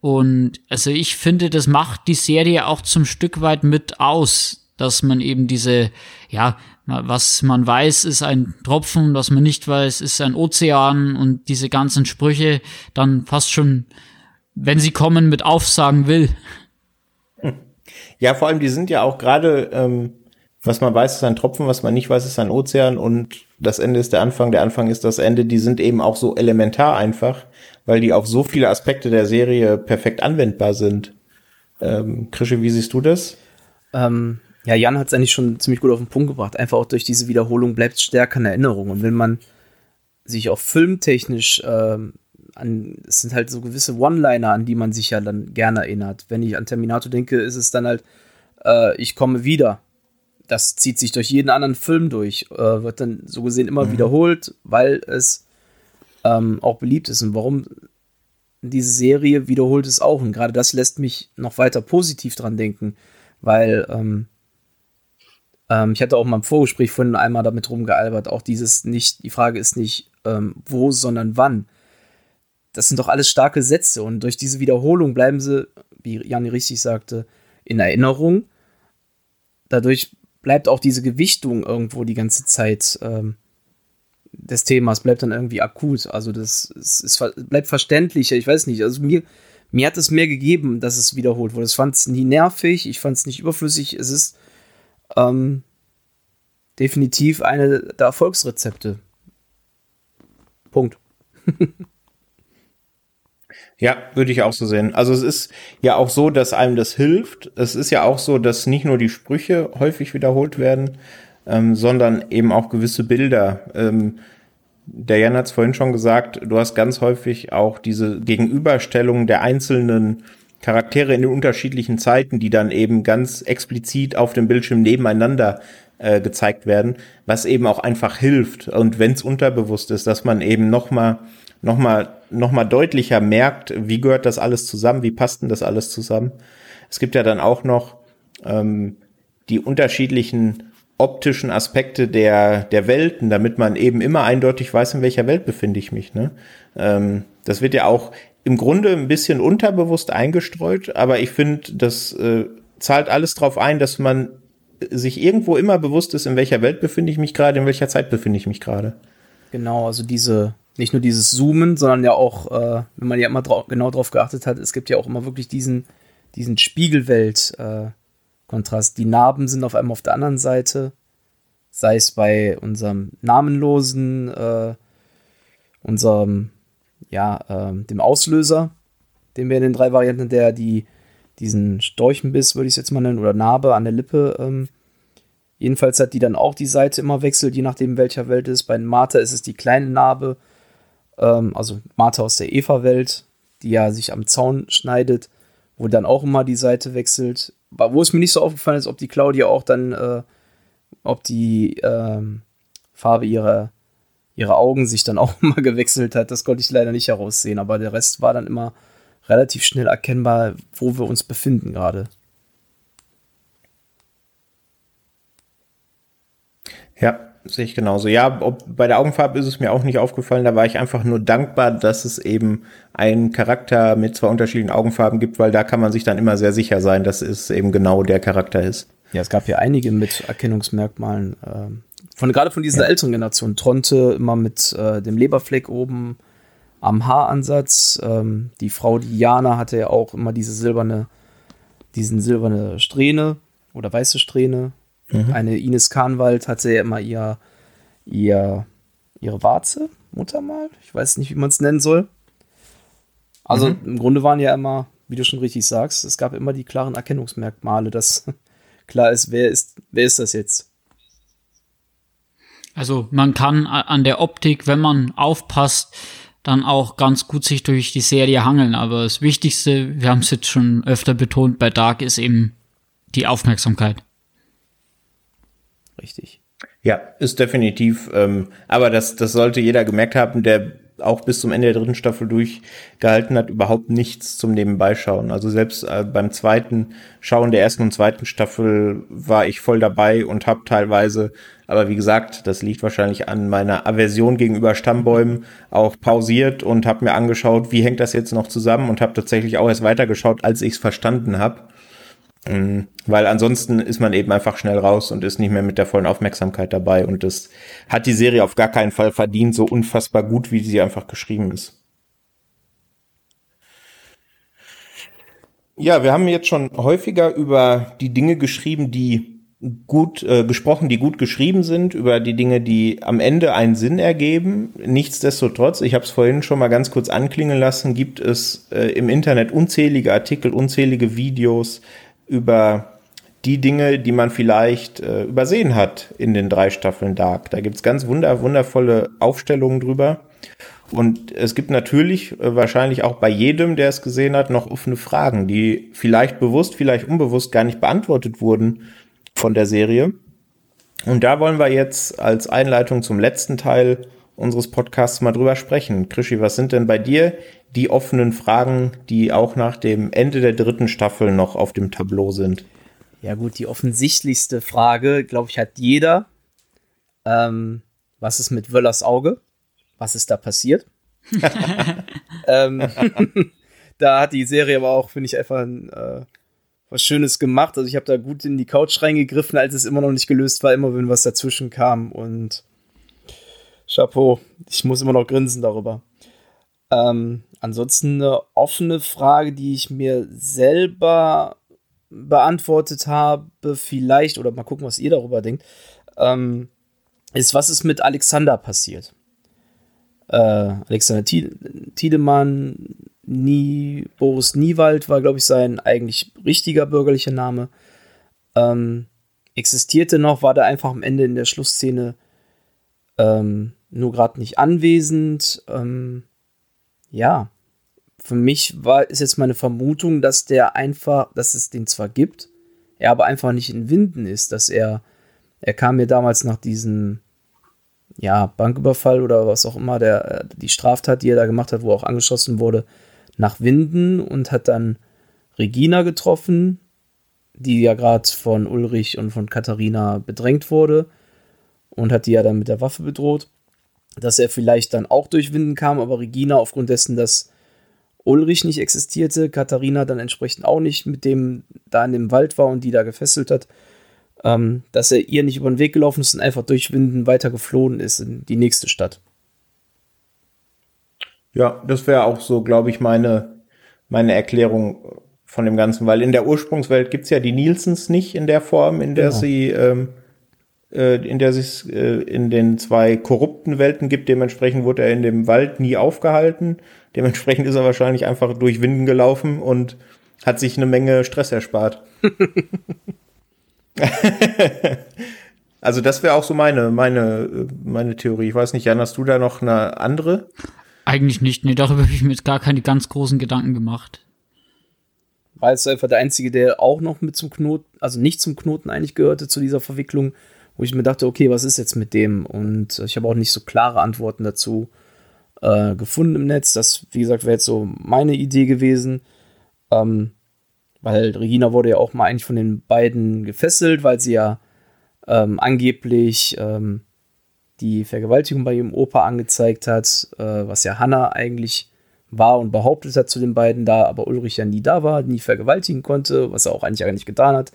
[SPEAKER 3] Und also ich finde, das macht die Serie auch zum Stück weit mit aus, dass man eben diese, ja, was man weiß, ist ein Tropfen, was man nicht weiß, ist ein Ozean und diese ganzen Sprüche dann fast schon, wenn sie kommen, mit aufsagen will.
[SPEAKER 1] Ja, vor allem, die sind ja auch gerade ähm, was man weiß, ist ein Tropfen, was man nicht weiß, ist ein Ozean und das Ende ist der Anfang, der Anfang ist das Ende. Die sind eben auch so elementar einfach, weil die auf so viele Aspekte der Serie perfekt anwendbar sind. Ähm, Krische, wie siehst du das?
[SPEAKER 2] Ähm, ja, Jan hat es eigentlich schon ziemlich gut auf den Punkt gebracht. Einfach auch durch diese Wiederholung bleibt es stärker in Erinnerung. Und wenn man sich auch filmtechnisch ähm, an, es sind halt so gewisse One-Liner, an die man sich ja dann gerne erinnert. Wenn ich an Terminator denke, ist es dann halt, äh, ich komme wieder das zieht sich durch jeden anderen Film durch, äh, wird dann so gesehen immer mhm. wiederholt, weil es ähm, auch beliebt ist. Und warum diese Serie wiederholt es auch. Und gerade das lässt mich noch weiter positiv dran denken, weil ähm, ähm, ich hatte auch mal im Vorgespräch vorhin einmal damit rumgealbert, auch dieses nicht, die Frage ist nicht ähm, wo, sondern wann. Das sind doch alles starke Sätze und durch diese Wiederholung bleiben sie, wie Jan richtig sagte, in Erinnerung. Dadurch bleibt auch diese Gewichtung irgendwo die ganze Zeit ähm, des Themas, bleibt dann irgendwie akut. Also das ist, ist, bleibt verständlicher, ich weiß nicht. Also mir, mir hat es mehr gegeben, dass es wiederholt wurde. Ich fand es nie nervig, ich fand es nicht überflüssig. Es ist ähm, definitiv eine der Erfolgsrezepte. Punkt. *laughs*
[SPEAKER 1] Ja, würde ich auch so sehen. Also es ist ja auch so, dass einem das hilft. Es ist ja auch so, dass nicht nur die Sprüche häufig wiederholt werden, ähm, sondern eben auch gewisse Bilder. Ähm, der Jan hat es vorhin schon gesagt, du hast ganz häufig auch diese Gegenüberstellung der einzelnen Charaktere in den unterschiedlichen Zeiten, die dann eben ganz explizit auf dem Bildschirm nebeneinander äh, gezeigt werden, was eben auch einfach hilft. Und wenn es unterbewusst ist, dass man eben noch mal noch mal noch mal deutlicher merkt, wie gehört das alles zusammen, wie passt denn das alles zusammen. Es gibt ja dann auch noch ähm, die unterschiedlichen optischen Aspekte der, der Welten, damit man eben immer eindeutig weiß, in welcher Welt befinde ich mich. Ne? Ähm, das wird ja auch im Grunde ein bisschen unterbewusst eingestreut, aber ich finde, das äh, zahlt alles darauf ein, dass man sich irgendwo immer bewusst ist, in welcher Welt befinde ich mich gerade, in welcher Zeit befinde ich mich gerade.
[SPEAKER 2] Genau, also diese, nicht nur dieses Zoomen, sondern ja auch, äh, wenn man ja immer drau genau drauf geachtet hat, es gibt ja auch immer wirklich diesen, diesen Spiegelwelt, äh. Die Narben sind auf einmal auf der anderen Seite, sei es bei unserem namenlosen, äh, unserem, ja, äh, dem Auslöser, den wir in den drei Varianten, der die, diesen Storchenbiss, würde ich es jetzt mal nennen, oder Narbe an der Lippe, ähm, jedenfalls hat die dann auch die Seite immer wechselt, je nachdem welcher Welt es ist. Bei Martha ist es die kleine Narbe, ähm, also Martha aus der Eva-Welt, die ja sich am Zaun schneidet, wo dann auch immer die Seite wechselt wo es mir nicht so aufgefallen ist, ob die Claudia auch dann, äh, ob die ähm, Farbe ihrer, ihrer Augen sich dann *laughs* auch mal gewechselt hat. Das konnte ich leider nicht heraussehen, aber der Rest war dann immer relativ schnell erkennbar, wo wir uns befinden gerade.
[SPEAKER 1] Ja, sehe ich genauso. Ja, ob, bei der Augenfarbe ist es mir auch nicht aufgefallen. Da war ich einfach nur dankbar, dass es eben einen Charakter mit zwei unterschiedlichen Augenfarben gibt, weil da kann man sich dann immer sehr sicher sein, dass es eben genau der Charakter ist.
[SPEAKER 2] Ja, es gab ja einige mit Erkennungsmerkmalen. Äh, von, gerade von dieser ja. älteren Generation. Tronte immer mit äh, dem Leberfleck oben am Haaransatz. Ähm, die Frau Diana hatte ja auch immer diese silberne, diesen silberne Strähne oder weiße Strähne. Mhm. Eine Ines Kahnwald hatte ja immer ihr, ihr, ihre Warze, Muttermal. Ich weiß nicht, wie man es nennen soll. Also mhm. im Grunde waren ja immer, wie du schon richtig sagst, es gab immer die klaren Erkennungsmerkmale, dass *laughs* klar ist, wer ist, wer ist das jetzt?
[SPEAKER 3] Also man kann an der Optik, wenn man aufpasst, dann auch ganz gut sich durch die Serie hangeln. Aber das Wichtigste, wir haben es jetzt schon öfter betont, bei Dark ist eben die Aufmerksamkeit
[SPEAKER 2] richtig.
[SPEAKER 1] Ja, ist definitiv. Ähm, aber das, das sollte jeder gemerkt haben, der auch bis zum Ende der dritten Staffel durchgehalten hat, überhaupt nichts zum Nebenbeischauen. Also selbst äh, beim zweiten Schauen der ersten und zweiten Staffel war ich voll dabei und habe teilweise, aber wie gesagt, das liegt wahrscheinlich an meiner Aversion gegenüber Stammbäumen, auch pausiert und habe mir angeschaut, wie hängt das jetzt noch zusammen und habe tatsächlich auch erst weitergeschaut, als ich es verstanden habe. Ähm, weil ansonsten ist man eben einfach schnell raus und ist nicht mehr mit der vollen Aufmerksamkeit dabei. Und das hat die Serie auf gar keinen Fall verdient, so unfassbar gut, wie sie einfach geschrieben ist. Ja, wir haben jetzt schon häufiger über die Dinge geschrieben, die gut äh, gesprochen, die gut geschrieben sind, über die Dinge, die am Ende einen Sinn ergeben. Nichtsdestotrotz, ich habe es vorhin schon mal ganz kurz anklingen lassen, gibt es äh, im Internet unzählige Artikel, unzählige Videos, über die Dinge, die man vielleicht äh, übersehen hat in den drei Staffeln Dark. Da gibt's ganz wunder, wundervolle Aufstellungen drüber. Und es gibt natürlich äh, wahrscheinlich auch bei jedem, der es gesehen hat, noch offene Fragen, die vielleicht bewusst, vielleicht unbewusst gar nicht beantwortet wurden von der Serie. Und da wollen wir jetzt als Einleitung zum letzten Teil unseres Podcasts mal drüber sprechen. Krischi, was sind denn bei dir die offenen Fragen, die auch nach dem Ende der dritten Staffel noch auf dem Tableau sind?
[SPEAKER 2] Ja gut, die offensichtlichste Frage, glaube ich, hat jeder. Ähm, was ist mit Wöllers Auge? Was ist da passiert? *laughs* ähm, *laughs* da hat die Serie aber auch, finde ich, einfach ein, äh, was Schönes gemacht. Also ich habe da gut in die Couch reingegriffen, als es immer noch nicht gelöst war, immer wenn was dazwischen kam. Und Chapeau, ich muss immer noch grinsen darüber. Ähm, ansonsten eine offene Frage, die ich mir selber beantwortet habe, vielleicht, oder mal gucken, was ihr darüber denkt, ähm, ist, was ist mit Alexander passiert? Äh, Alexander Tiedemann, Nie, Boris Niewald war, glaube ich, sein eigentlich richtiger bürgerlicher Name. Ähm, existierte noch, war da einfach am Ende in der Schlussszene ähm, nur gerade nicht anwesend. Ähm, ja, für mich war, ist jetzt meine Vermutung, dass der einfach, dass es den zwar gibt, er aber einfach nicht in Winden ist, dass er, er kam mir damals nach diesem, ja, Banküberfall oder was auch immer, der, die Straftat, die er da gemacht hat, wo er auch angeschossen wurde, nach Winden und hat dann Regina getroffen, die ja gerade von Ulrich und von Katharina bedrängt wurde und hat die ja dann mit der Waffe bedroht. Dass er vielleicht dann auch durch Winden kam, aber Regina aufgrund dessen, dass Ulrich nicht existierte, Katharina dann entsprechend auch nicht mit dem da in dem Wald war und die da gefesselt hat, ähm, dass er ihr nicht über den Weg gelaufen ist und einfach durch Winden weiter geflohen ist in die nächste Stadt.
[SPEAKER 1] Ja, das wäre auch so, glaube ich, meine, meine Erklärung von dem Ganzen, weil in der Ursprungswelt gibt es ja die Nielsens nicht in der Form, in der genau. sie, ähm, äh, in der sich äh, in den zwei korrupten Welten gibt. Dementsprechend wurde er in dem Wald nie aufgehalten. Dementsprechend ist er wahrscheinlich einfach durch Winden gelaufen und hat sich eine Menge Stress erspart. *laughs* also das wäre auch so meine, meine, meine Theorie. Ich weiß nicht, Jan, hast du da noch eine andere?
[SPEAKER 3] Eigentlich nicht. Nee, darüber habe ich mir jetzt gar keine ganz großen Gedanken gemacht.
[SPEAKER 2] War jetzt einfach der Einzige, der auch noch mit zum Knoten, also nicht zum Knoten eigentlich gehörte zu dieser Verwicklung, wo ich mir dachte, okay, was ist jetzt mit dem? Und ich habe auch nicht so klare Antworten dazu äh, gefunden im Netz. Das, wie gesagt, wäre jetzt so meine Idee gewesen. Ähm, weil Regina wurde ja auch mal eigentlich von den beiden gefesselt, weil sie ja ähm, angeblich ähm, die Vergewaltigung bei ihrem Opa angezeigt hat, äh, was ja Hannah eigentlich war und behauptet hat zu den beiden da, aber Ulrich ja nie da war, nie vergewaltigen konnte, was er auch eigentlich gar nicht getan hat.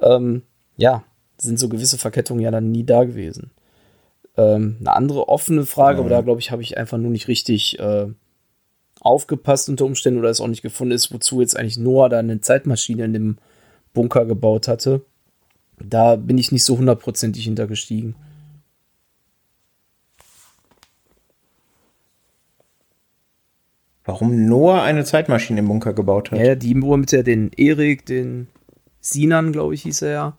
[SPEAKER 2] Ähm, ja, sind so gewisse Verkettungen ja dann nie da gewesen. Ähm, eine andere offene Frage, mhm. aber da glaube ich, habe ich einfach nur nicht richtig äh, aufgepasst unter Umständen oder es auch nicht gefunden ist, wozu jetzt eigentlich Noah da eine Zeitmaschine in dem Bunker gebaut hatte. Da bin ich nicht so hundertprozentig hintergestiegen.
[SPEAKER 1] Warum Noah eine Zeitmaschine im Bunker gebaut hat?
[SPEAKER 2] Ja, die, wo er mit der den Erik, den Sinan, glaube ich, hieß er ja,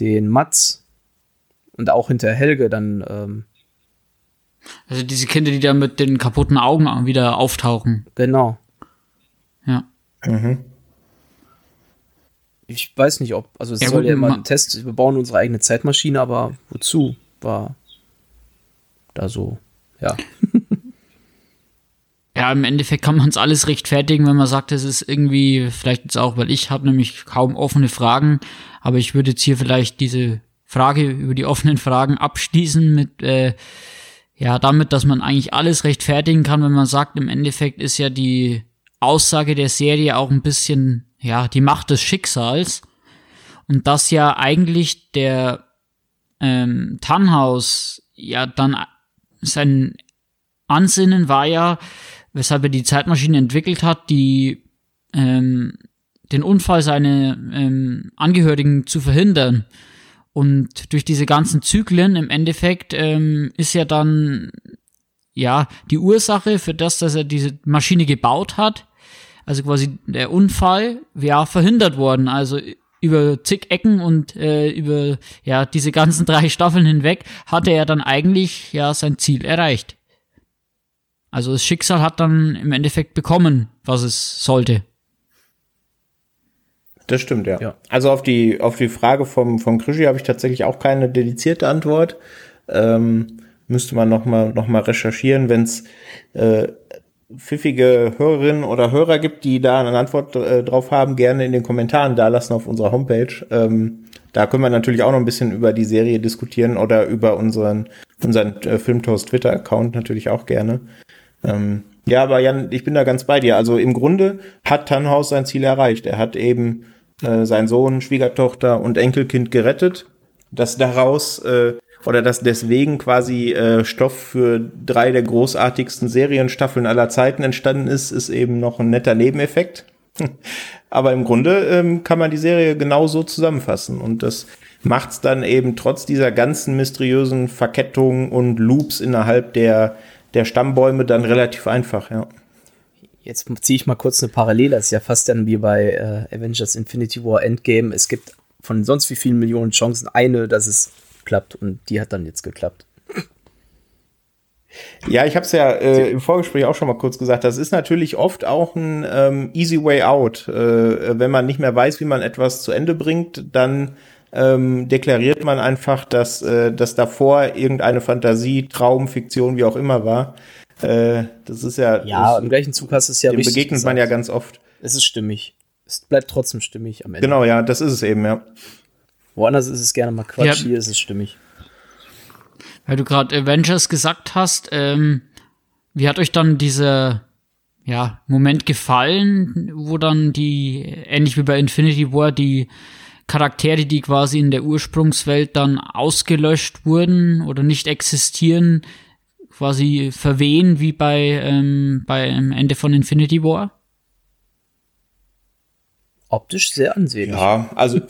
[SPEAKER 2] den Mats und auch hinter Helge dann. Ähm,
[SPEAKER 3] also diese Kinder, die da mit den kaputten Augen wieder auftauchen.
[SPEAKER 2] Genau.
[SPEAKER 3] Ja. Mhm.
[SPEAKER 2] Ich weiß nicht, ob, also es ja, soll gut, ja immer ein Test, wir bauen unsere eigene Zeitmaschine, aber wozu war da so, ja. *laughs*
[SPEAKER 3] Ja, im Endeffekt kann man es alles rechtfertigen, wenn man sagt, es ist irgendwie, vielleicht jetzt auch, weil ich habe nämlich kaum offene Fragen, aber ich würde jetzt hier vielleicht diese Frage über die offenen Fragen abschließen mit, äh, ja, damit, dass man eigentlich alles rechtfertigen kann, wenn man sagt, im Endeffekt ist ja die Aussage der Serie auch ein bisschen, ja, die Macht des Schicksals. Und dass ja eigentlich der ähm, Tannhaus ja dann sein Ansinnen war ja, weshalb er die Zeitmaschine entwickelt hat, die ähm, den Unfall seiner ähm, Angehörigen zu verhindern. Und durch diese ganzen Zyklen im Endeffekt ähm, ist ja dann ja die Ursache für das, dass er diese Maschine gebaut hat, also quasi der Unfall, ja verhindert worden. Also über zig Ecken und äh, über ja diese ganzen *laughs* drei Staffeln hinweg hatte er dann eigentlich ja sein Ziel erreicht. Also das Schicksal hat dann im Endeffekt bekommen, was es sollte.
[SPEAKER 1] Das stimmt, ja. ja. Also auf die, auf die Frage vom, vom Krischi habe ich tatsächlich auch keine dedizierte Antwort. Ähm, müsste man nochmal noch mal recherchieren, wenn es äh, pfiffige Hörerinnen oder Hörer gibt, die da eine Antwort äh, drauf haben, gerne in den Kommentaren da lassen auf unserer Homepage. Ähm, da können wir natürlich auch noch ein bisschen über die Serie diskutieren oder über unseren, unseren äh, Filmtoast Twitter-Account natürlich auch gerne. Ähm, ja, aber Jan, ich bin da ganz bei dir. Also im Grunde hat Tannhaus sein Ziel erreicht. Er hat eben äh, seinen Sohn, Schwiegertochter und Enkelkind gerettet. Dass daraus äh, oder dass deswegen quasi äh, Stoff für drei der großartigsten Serienstaffeln aller Zeiten entstanden ist, ist eben noch ein netter Nebeneffekt. *laughs* Aber im Grunde ähm, kann man die Serie genauso zusammenfassen und das macht's dann eben trotz dieser ganzen mysteriösen Verkettungen und Loops innerhalb der der Stammbäume dann relativ einfach, ja.
[SPEAKER 2] Jetzt ziehe ich mal kurz eine Parallele. Das ist ja fast dann wie bei äh, Avengers Infinity War Endgame. Es gibt von sonst wie vielen Millionen Chancen eine, dass es klappt. Und die hat dann jetzt geklappt.
[SPEAKER 1] Ja, ich habe es ja äh, im Vorgespräch auch schon mal kurz gesagt. Das ist natürlich oft auch ein ähm, easy way out. Äh, wenn man nicht mehr weiß, wie man etwas zu Ende bringt, dann ähm, deklariert man einfach, dass äh, das davor irgendeine Fantasie, Traum, Fiktion, wie auch immer war. Äh, das ist ja.
[SPEAKER 2] Ja,
[SPEAKER 1] das,
[SPEAKER 2] im gleichen Zug hast du es ja
[SPEAKER 1] dem
[SPEAKER 2] richtig
[SPEAKER 1] begegnet
[SPEAKER 2] gesagt.
[SPEAKER 1] man ja ganz oft.
[SPEAKER 2] Es ist stimmig. Es bleibt trotzdem stimmig am Ende.
[SPEAKER 1] Genau, ja, das ist es eben, ja.
[SPEAKER 2] Woanders ist es gerne mal Quatsch,
[SPEAKER 3] Ja.
[SPEAKER 2] hier ist es stimmig.
[SPEAKER 3] Weil du gerade Avengers gesagt hast, ähm, wie hat euch dann dieser ja, Moment gefallen, wo dann die, ähnlich wie bei Infinity War, die Charaktere, die quasi in der Ursprungswelt dann ausgelöscht wurden oder nicht existieren, quasi verwehen wie bei ähm, beim Ende von Infinity War?
[SPEAKER 2] Optisch sehr ansehnlich.
[SPEAKER 1] Ja, also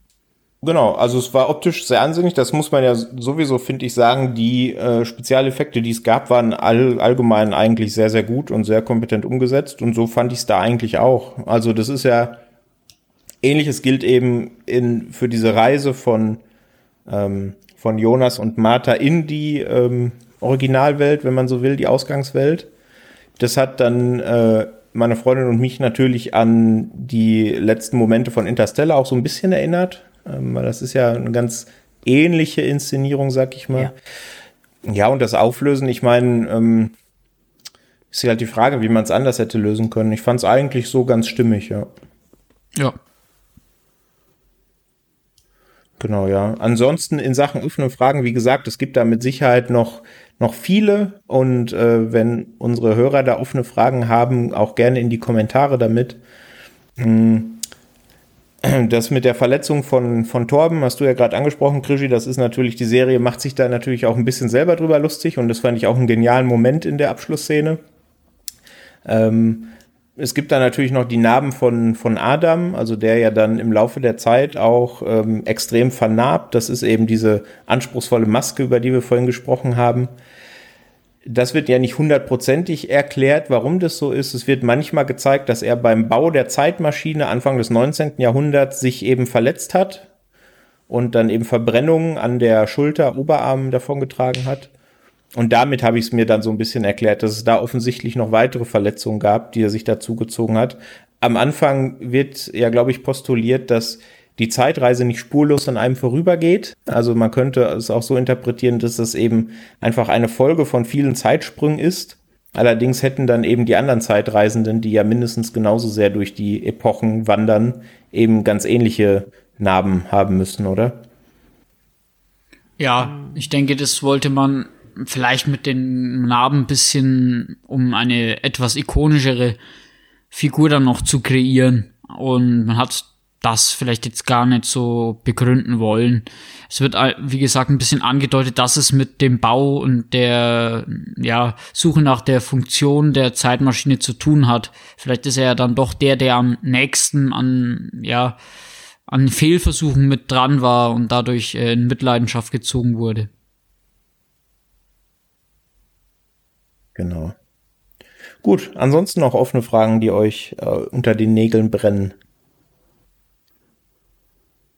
[SPEAKER 1] *laughs* genau, also es war optisch sehr ansehnlich, das muss man ja sowieso, finde ich, sagen. Die äh, Spezialeffekte, die es gab, waren all, allgemein eigentlich sehr, sehr gut und sehr kompetent umgesetzt und so fand ich es da eigentlich auch. Also das ist ja ähnliches gilt eben in, für diese Reise von, ähm, von Jonas und Martha in die ähm, Originalwelt, wenn man so will, die Ausgangswelt. Das hat dann äh, meine Freundin und mich natürlich an die letzten Momente von Interstellar auch so ein bisschen erinnert. Ähm, weil das ist ja eine ganz ähnliche Inszenierung, sag ich mal. Ja, ja und das Auflösen, ich meine, ähm, ist halt die Frage, wie man es anders hätte lösen können. Ich fand es eigentlich so ganz stimmig, ja.
[SPEAKER 3] Ja.
[SPEAKER 1] Genau, ja. Ansonsten in Sachen offene Fragen, wie gesagt, es gibt da mit Sicherheit noch, noch viele und äh, wenn unsere Hörer da offene Fragen haben, auch gerne in die Kommentare damit. Mm. Das mit der Verletzung von, von Torben, hast du ja gerade angesprochen, Krischi, das ist natürlich, die Serie macht sich da natürlich auch ein bisschen selber drüber lustig und das fand ich auch einen genialen Moment in der Abschlussszene. Ähm, es gibt da natürlich noch die Narben von, von Adam, also der ja dann im Laufe der Zeit auch ähm, extrem vernarbt. Das ist eben diese anspruchsvolle Maske, über die wir vorhin gesprochen haben. Das wird ja nicht hundertprozentig erklärt, warum das so ist. Es wird manchmal gezeigt, dass er beim Bau der Zeitmaschine Anfang des 19. Jahrhunderts sich eben verletzt hat und dann eben Verbrennungen an der Schulter, Oberarm davongetragen hat. Und damit habe ich es mir dann so ein bisschen erklärt, dass es da offensichtlich noch weitere Verletzungen gab, die er sich dazu gezogen hat. Am Anfang wird ja, glaube ich, postuliert, dass die Zeitreise nicht spurlos an einem vorübergeht. Also man könnte es auch so interpretieren, dass das eben einfach eine Folge von vielen Zeitsprüngen ist. Allerdings hätten dann eben die anderen Zeitreisenden, die ja mindestens genauso sehr durch die Epochen wandern, eben ganz ähnliche Narben haben müssen, oder?
[SPEAKER 3] Ja, ich denke, das wollte man vielleicht mit den Narben ein bisschen, um eine etwas ikonischere Figur dann noch zu kreieren. Und man hat das vielleicht jetzt gar nicht so begründen wollen. Es wird, wie gesagt, ein bisschen angedeutet, dass es mit dem Bau und der ja, Suche nach der Funktion der Zeitmaschine zu tun hat. Vielleicht ist er ja dann doch der, der am nächsten an, ja, an Fehlversuchen mit dran war und dadurch äh, in Mitleidenschaft gezogen wurde.
[SPEAKER 1] Genau. Gut, ansonsten noch offene Fragen, die euch äh, unter den Nägeln brennen.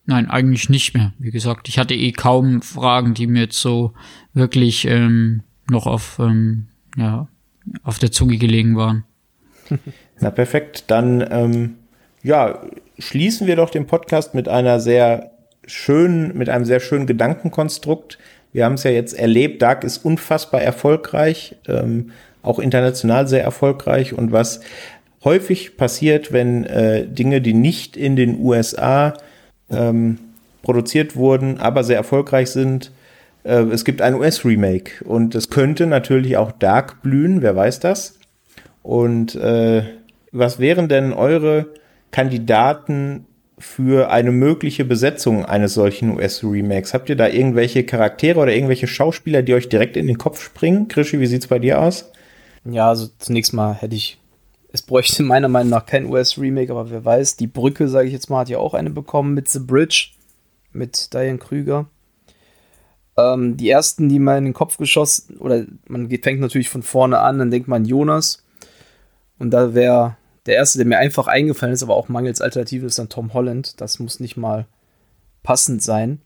[SPEAKER 3] Nein, eigentlich nicht mehr. Wie gesagt, ich hatte eh kaum Fragen, die mir jetzt so wirklich ähm, noch auf, ähm, ja, auf der Zunge gelegen waren. *laughs*
[SPEAKER 1] Na perfekt, dann ähm, ja, schließen wir doch den Podcast mit einer sehr schönen, mit einem sehr schönen Gedankenkonstrukt. Wir haben es ja jetzt erlebt, Dark ist unfassbar erfolgreich, ähm, auch international sehr erfolgreich und was häufig passiert, wenn äh, Dinge, die nicht in den USA ähm, produziert wurden, aber sehr erfolgreich sind. Äh, es gibt ein US-Remake und es könnte natürlich auch Dark blühen, wer weiß das. Und äh, was wären denn eure Kandidaten für eine mögliche Besetzung eines solchen US-Remakes? Habt ihr da irgendwelche Charaktere oder irgendwelche Schauspieler, die euch direkt in den Kopf springen? Krischi, wie sieht's bei dir aus?
[SPEAKER 2] Ja, also zunächst mal hätte ich es bräuchte meiner Meinung nach kein US-Remake, aber wer weiß, die Brücke, sage ich jetzt mal, hat ja auch eine bekommen mit The Bridge, mit Diane Krüger. Ähm, die ersten, die mal in den Kopf geschossen, oder man fängt natürlich von vorne an, dann denkt man Jonas. Und da wäre der erste, der mir einfach eingefallen ist, aber auch mangels Alternative, ist dann Tom Holland. Das muss nicht mal passend sein.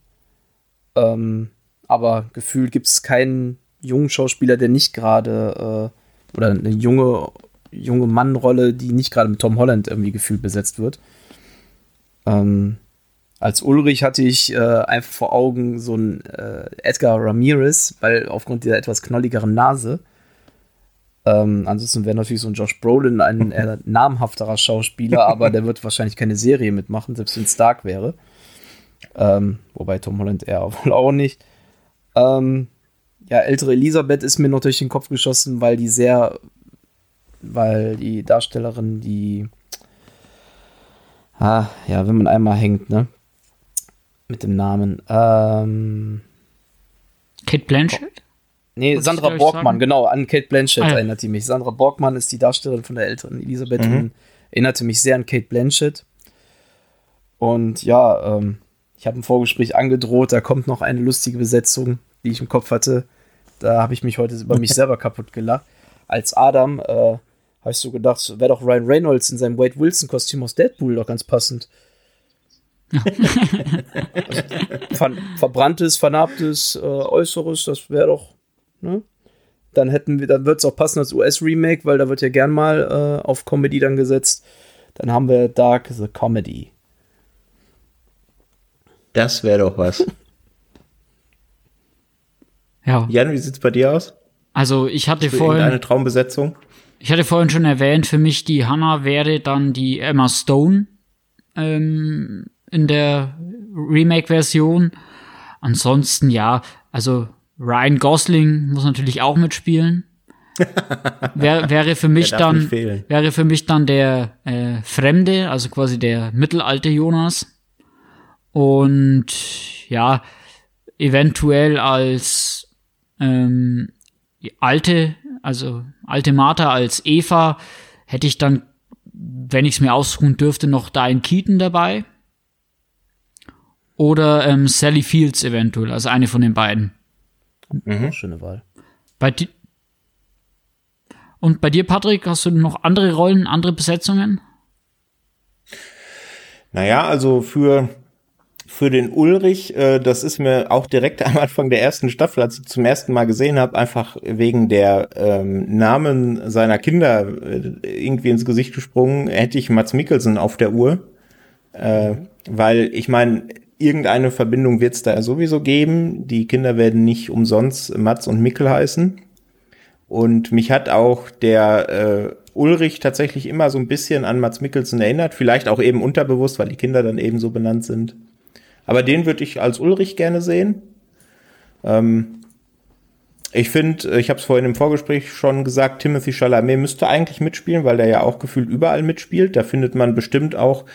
[SPEAKER 2] Ähm, aber gefühlt gibt es keinen jungen Schauspieler, der nicht gerade äh, oder eine junge, junge Mannrolle, die nicht gerade mit Tom Holland irgendwie gefühlt besetzt wird. Ähm, als Ulrich hatte ich äh, einfach vor Augen so einen äh, Edgar Ramirez, weil aufgrund dieser etwas knolligeren Nase. Ähm, ansonsten wäre natürlich so ein Josh Brolin ein *laughs* eher namhafterer Schauspieler, aber der wird wahrscheinlich keine Serie mitmachen, selbst wenn Stark wäre. Ähm, wobei Tom Holland eher *laughs* wohl auch nicht. Ähm, ja, ältere Elisabeth ist mir noch durch den Kopf geschossen, weil die sehr, weil die Darstellerin, die, ah, ja, wenn man einmal hängt, ne, mit dem Namen, ähm,
[SPEAKER 3] Kate Blanchett?
[SPEAKER 2] Nee, Muss Sandra Borgmann, genau, an Kate Blanchett ah, ja. erinnert die mich. Sandra Borgmann ist die Darstellerin von der älteren Elisabeth mhm. und erinnerte mich sehr an Kate Blanchett. Und ja, ähm, ich habe ein Vorgespräch angedroht, da kommt noch eine lustige Besetzung, die ich im Kopf hatte. Da habe ich mich heute über mich *laughs* selber kaputt gelacht. Als Adam äh, habe ich so gedacht, wäre doch Ryan Reynolds in seinem Wade Wilson-Kostüm aus Deadpool doch ganz passend. *laughs* also, ver verbranntes, vernarbtes äh, Äußeres, das wäre doch, ne? Dann hätten wir, dann wird es auch passen als US-Remake, weil da wird ja gern mal äh, auf Comedy dann gesetzt. Dann haben wir Dark the Comedy.
[SPEAKER 1] Das wäre doch was. *laughs*
[SPEAKER 3] ja.
[SPEAKER 1] Jan, wie sieht's bei dir aus?
[SPEAKER 3] Also ich hatte vorhin
[SPEAKER 1] eine Traumbesetzung.
[SPEAKER 3] Ich hatte vorhin schon erwähnt, für mich die Hannah wäre dann die Emma Stone ähm, in der Remake-Version. Ansonsten ja, also Ryan Gosling muss natürlich auch mitspielen. *laughs* Wär, wäre für mich dann wäre für mich dann der äh, Fremde, also quasi der mittelalte Jonas. Und ja, eventuell als ähm, alte, also alte Martha als Eva, hätte ich dann, wenn ich es mir aussuchen dürfte, noch Diane Keaton dabei. Oder ähm, Sally Fields eventuell, also eine von den beiden.
[SPEAKER 2] Mhm. Schöne Wahl.
[SPEAKER 3] Bei Und bei dir, Patrick, hast du noch andere Rollen, andere Besetzungen?
[SPEAKER 1] Naja, also für für den Ulrich, äh, das ist mir auch direkt am Anfang der ersten Staffel, als ich zum ersten Mal gesehen habe, einfach wegen der ähm, Namen seiner Kinder äh, irgendwie ins Gesicht gesprungen, hätte ich Mats Mikkelsen auf der Uhr. Äh, weil ich meine, irgendeine Verbindung wird es da sowieso geben. Die Kinder werden nicht umsonst Mats und Mikkel heißen. Und mich hat auch der äh, Ulrich tatsächlich immer so ein bisschen an Mats Mikkelsen erinnert. Vielleicht auch eben unterbewusst, weil die Kinder dann eben so benannt sind. Aber den würde ich als Ulrich gerne sehen. Ähm, ich finde, ich habe es vorhin im Vorgespräch schon gesagt, Timothy Chalamet müsste eigentlich mitspielen, weil der ja auch gefühlt überall mitspielt. Da findet man bestimmt auch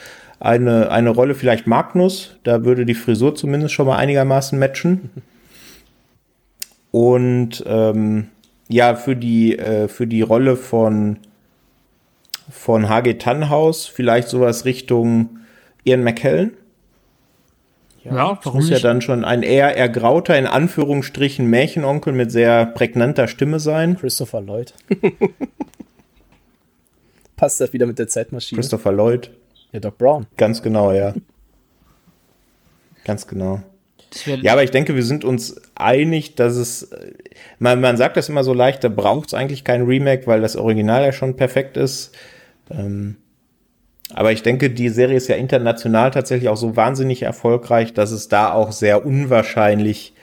[SPEAKER 1] eine, eine Rolle, vielleicht Magnus. Da würde die Frisur zumindest schon mal einigermaßen matchen. Und ähm, ja, für die, äh, für die Rolle von, von HG Tannhaus vielleicht sowas Richtung Ian McKellen. Ja, ja warum muss nicht? ja dann schon ein eher ergrauter, in Anführungsstrichen, Märchenonkel mit sehr prägnanter Stimme sein.
[SPEAKER 2] Christopher Lloyd. *laughs* Passt das wieder mit der Zeitmaschine?
[SPEAKER 1] Christopher Lloyd.
[SPEAKER 2] Ja, Doc Brown.
[SPEAKER 1] Ganz genau, ja. Ganz genau. Ja, aber ich denke, wir sind uns einig, dass es, man, man sagt das immer so leicht, da braucht es eigentlich kein Remake, weil das Original ja schon perfekt ist. Ähm, aber ich denke, die Serie ist ja international tatsächlich auch so wahnsinnig erfolgreich, dass es da auch sehr unwahrscheinlich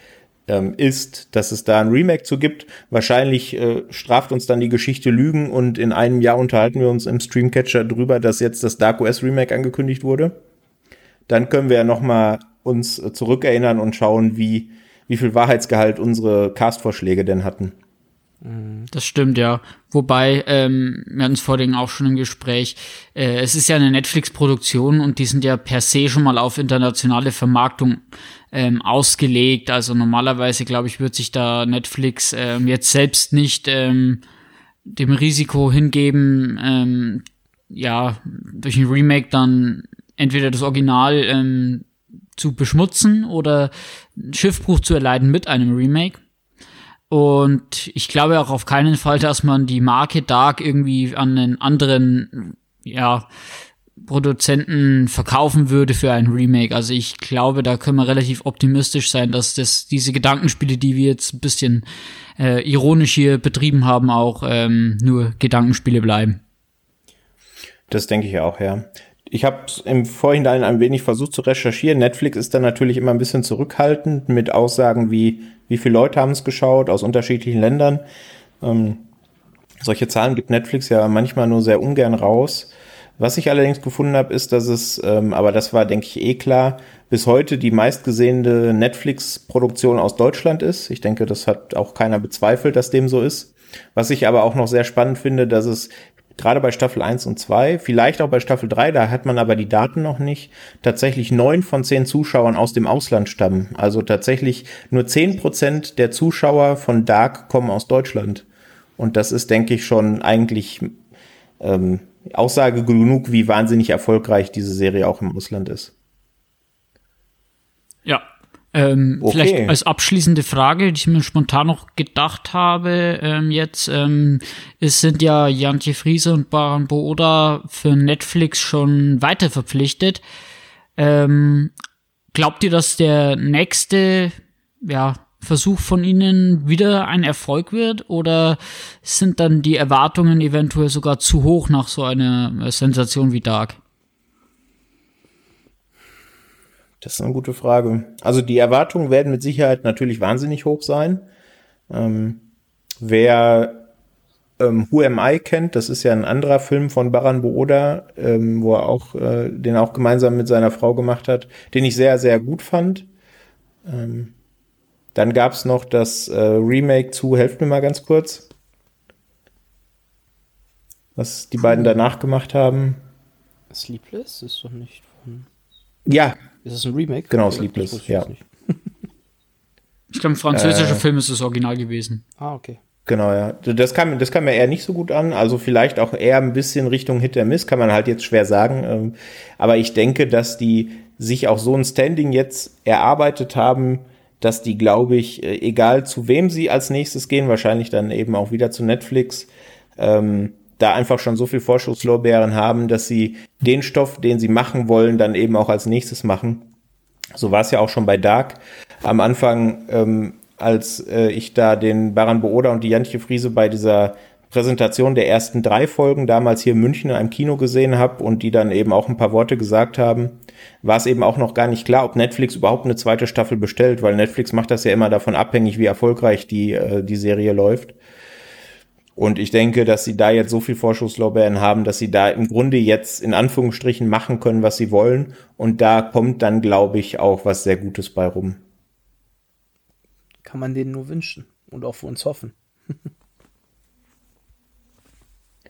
[SPEAKER 1] ähm, ist, dass es da ein Remake zu gibt. Wahrscheinlich äh, straft uns dann die Geschichte Lügen und in einem Jahr unterhalten wir uns im Streamcatcher drüber, dass jetzt das Dark OS Remake angekündigt wurde. Dann können wir ja noch mal uns äh, zurückerinnern und schauen, wie, wie viel Wahrheitsgehalt unsere Cast-Vorschläge denn hatten.
[SPEAKER 3] Das stimmt, ja. Wobei, ähm, wir hatten es vorhin auch schon im Gespräch, äh, es ist ja eine Netflix-Produktion und die sind ja per se schon mal auf internationale Vermarktung ähm, ausgelegt. Also normalerweise, glaube ich, wird sich da Netflix ähm, jetzt selbst nicht ähm, dem Risiko hingeben, ähm, ja, durch ein Remake dann entweder das Original ähm, zu beschmutzen oder Schiffbruch zu erleiden mit einem Remake. Und ich glaube auch auf keinen Fall, dass man die Marke Dark irgendwie an einen anderen, ja, Produzenten verkaufen würde für ein Remake. Also ich glaube, da können wir relativ optimistisch sein, dass das diese Gedankenspiele, die wir jetzt ein bisschen äh, ironisch hier betrieben haben, auch ähm, nur Gedankenspiele bleiben.
[SPEAKER 1] Das denke ich auch, ja. Ich habe im Vorhinein ein wenig versucht zu recherchieren. Netflix ist dann natürlich immer ein bisschen zurückhaltend mit Aussagen wie, wie viele Leute haben es geschaut aus unterschiedlichen Ländern. Ähm, solche Zahlen gibt Netflix ja manchmal nur sehr ungern raus. Was ich allerdings gefunden habe, ist, dass es, ähm, aber das war, denke ich, eh klar, bis heute die meistgesehene Netflix-Produktion aus Deutschland ist. Ich denke, das hat auch keiner bezweifelt, dass dem so ist. Was ich aber auch noch sehr spannend finde, dass es gerade bei Staffel 1 und 2, vielleicht auch bei Staffel 3, da hat man aber die Daten noch nicht, tatsächlich neun von zehn Zuschauern aus dem Ausland stammen. Also tatsächlich nur zehn Prozent der Zuschauer von Dark kommen aus Deutschland. Und das ist, denke ich, schon eigentlich ähm, Aussage genug, wie wahnsinnig erfolgreich diese Serie auch im Ausland ist.
[SPEAKER 3] Ja. Ähm, okay. Vielleicht als abschließende Frage, die ich mir spontan noch gedacht habe, ähm, jetzt, ähm, es sind ja Jantje Friese und Baran Booda für Netflix schon weiter verpflichtet. Ähm, glaubt ihr, dass der nächste, ja, Versuch von ihnen wieder ein Erfolg wird oder sind dann die Erwartungen eventuell sogar zu hoch nach so einer äh, Sensation wie Dark?
[SPEAKER 1] Das ist eine gute Frage. Also die Erwartungen werden mit Sicherheit natürlich wahnsinnig hoch sein. Ähm, wer ähm, Who Am I kennt, das ist ja ein anderer Film von Baran Booda, ähm, wo er auch, äh, den auch gemeinsam mit seiner Frau gemacht hat, den ich sehr, sehr gut fand. Ähm, dann gab es noch das äh, Remake zu, helft mir mal ganz kurz, was die beiden danach gemacht haben.
[SPEAKER 2] Sleepless ist doch nicht von.
[SPEAKER 1] Ja.
[SPEAKER 2] Ist es ein Remake?
[SPEAKER 1] Genau, Sleepless, *laughs* ich ja.
[SPEAKER 3] ich glaube, ein französischer äh, Film ist das Original gewesen.
[SPEAKER 2] Ah, okay.
[SPEAKER 1] Genau, ja. Das kam, das kam mir eher nicht so gut an. Also vielleicht auch eher ein bisschen Richtung Hit der Miss, kann man halt jetzt schwer sagen. Ähm, aber ich denke, dass die sich auch so ein Standing jetzt erarbeitet haben, dass die, glaube ich, äh, egal zu wem sie als nächstes gehen, wahrscheinlich dann eben auch wieder zu Netflix, ähm, da einfach schon so viel Vorschusslorbeeren haben, dass sie den Stoff, den sie machen wollen, dann eben auch als nächstes machen. So war es ja auch schon bei Dark. Am Anfang, ähm, als äh, ich da den Baran Booda und die Jantje Friese bei dieser Präsentation der ersten drei Folgen damals hier in München in einem Kino gesehen habe und die dann eben auch ein paar Worte gesagt haben, war es eben auch noch gar nicht klar, ob Netflix überhaupt eine zweite Staffel bestellt, weil Netflix macht das ja immer davon abhängig, wie erfolgreich die, äh, die Serie läuft. Und ich denke, dass sie da jetzt so viel Vorschusslorbeeren haben, dass sie da im Grunde jetzt in Anführungsstrichen machen können, was sie wollen. Und da kommt dann, glaube ich, auch was sehr Gutes bei rum.
[SPEAKER 2] Kann man denen nur wünschen und auch für uns hoffen. *laughs*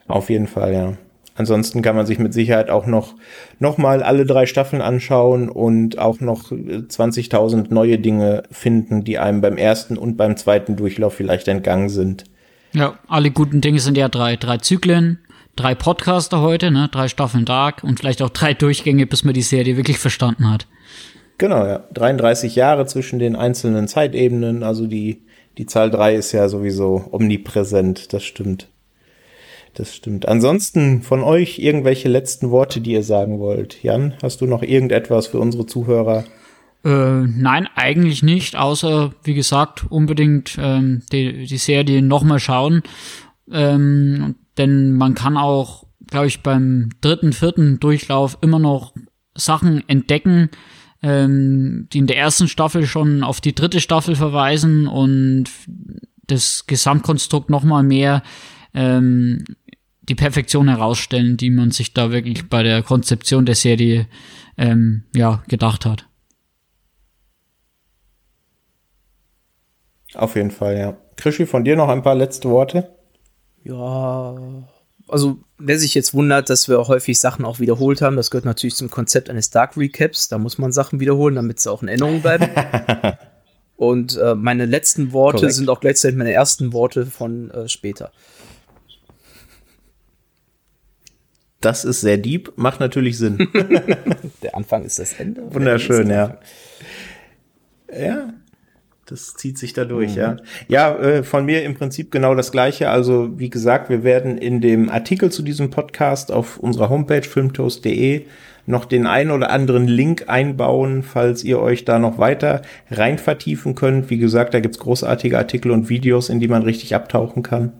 [SPEAKER 1] Auf jeden Fall, ja. Ansonsten kann man sich mit Sicherheit auch noch, noch mal alle drei Staffeln anschauen und auch noch 20.000 neue Dinge finden, die einem beim ersten und beim zweiten Durchlauf vielleicht entgangen sind.
[SPEAKER 3] Ja, alle guten Dinge sind ja drei, drei Zyklen, drei Podcaster heute, ne, drei Staffeln Dark und vielleicht auch drei Durchgänge, bis man die Serie wirklich verstanden hat.
[SPEAKER 1] Genau, ja. 33 Jahre zwischen den einzelnen Zeitebenen, also die, die Zahl drei ist ja sowieso omnipräsent, das stimmt. Das stimmt. Ansonsten von euch irgendwelche letzten Worte, die ihr sagen wollt. Jan, hast du noch irgendetwas für unsere Zuhörer?
[SPEAKER 3] Äh, nein, eigentlich nicht, außer, wie gesagt, unbedingt ähm, die, die Serie nochmal schauen. Ähm, denn man kann auch, glaube ich, beim dritten, vierten Durchlauf immer noch Sachen entdecken, ähm, die in der ersten Staffel schon auf die dritte Staffel verweisen und das Gesamtkonstrukt nochmal mehr ähm, die Perfektion herausstellen, die man sich da wirklich bei der Konzeption der Serie ähm, ja gedacht hat.
[SPEAKER 1] Auf jeden Fall, ja. Krischi, von dir noch ein paar letzte Worte?
[SPEAKER 2] Ja, also wer sich jetzt wundert, dass wir häufig Sachen auch wiederholt haben, das gehört natürlich zum Konzept eines Dark Recaps. Da muss man Sachen wiederholen, damit sie auch in Erinnerung bleiben. *laughs* Und äh, meine letzten Worte Korrekt. sind auch gleichzeitig meine ersten Worte von äh, später.
[SPEAKER 1] Das ist sehr deep, macht natürlich Sinn. *laughs*
[SPEAKER 2] Der Anfang ist das Ende.
[SPEAKER 1] Wunderschön, ja. Ja. Das zieht sich da durch, mhm. ja. Ja, äh, von mir im Prinzip genau das Gleiche. Also, wie gesagt, wir werden in dem Artikel zu diesem Podcast auf unserer Homepage filmtoast.de noch den einen oder anderen Link einbauen, falls ihr euch da noch weiter rein vertiefen könnt. Wie gesagt, da gibt's großartige Artikel und Videos, in die man richtig abtauchen kann.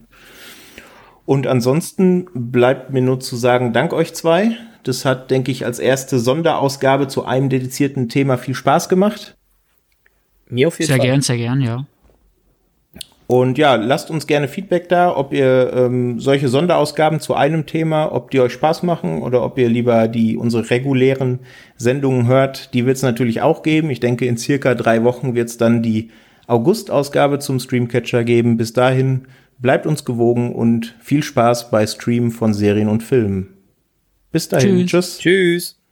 [SPEAKER 1] Und ansonsten bleibt mir nur zu sagen, dank euch zwei. Das hat, denke ich, als erste Sonderausgabe zu einem dedizierten Thema viel Spaß gemacht.
[SPEAKER 3] Mir auf jeden sehr Fall. Sehr gern, sehr gern, ja.
[SPEAKER 1] Und ja, lasst uns gerne Feedback da, ob ihr ähm, solche Sonderausgaben zu einem Thema, ob die euch Spaß machen oder ob ihr lieber die unsere regulären Sendungen hört. Die wird es natürlich auch geben. Ich denke, in circa drei Wochen wird es dann die August-Ausgabe zum Streamcatcher geben. Bis dahin bleibt uns gewogen und viel Spaß bei Stream von Serien und Filmen. Bis dahin.
[SPEAKER 2] Tschüss. Tschüss. Tschüss.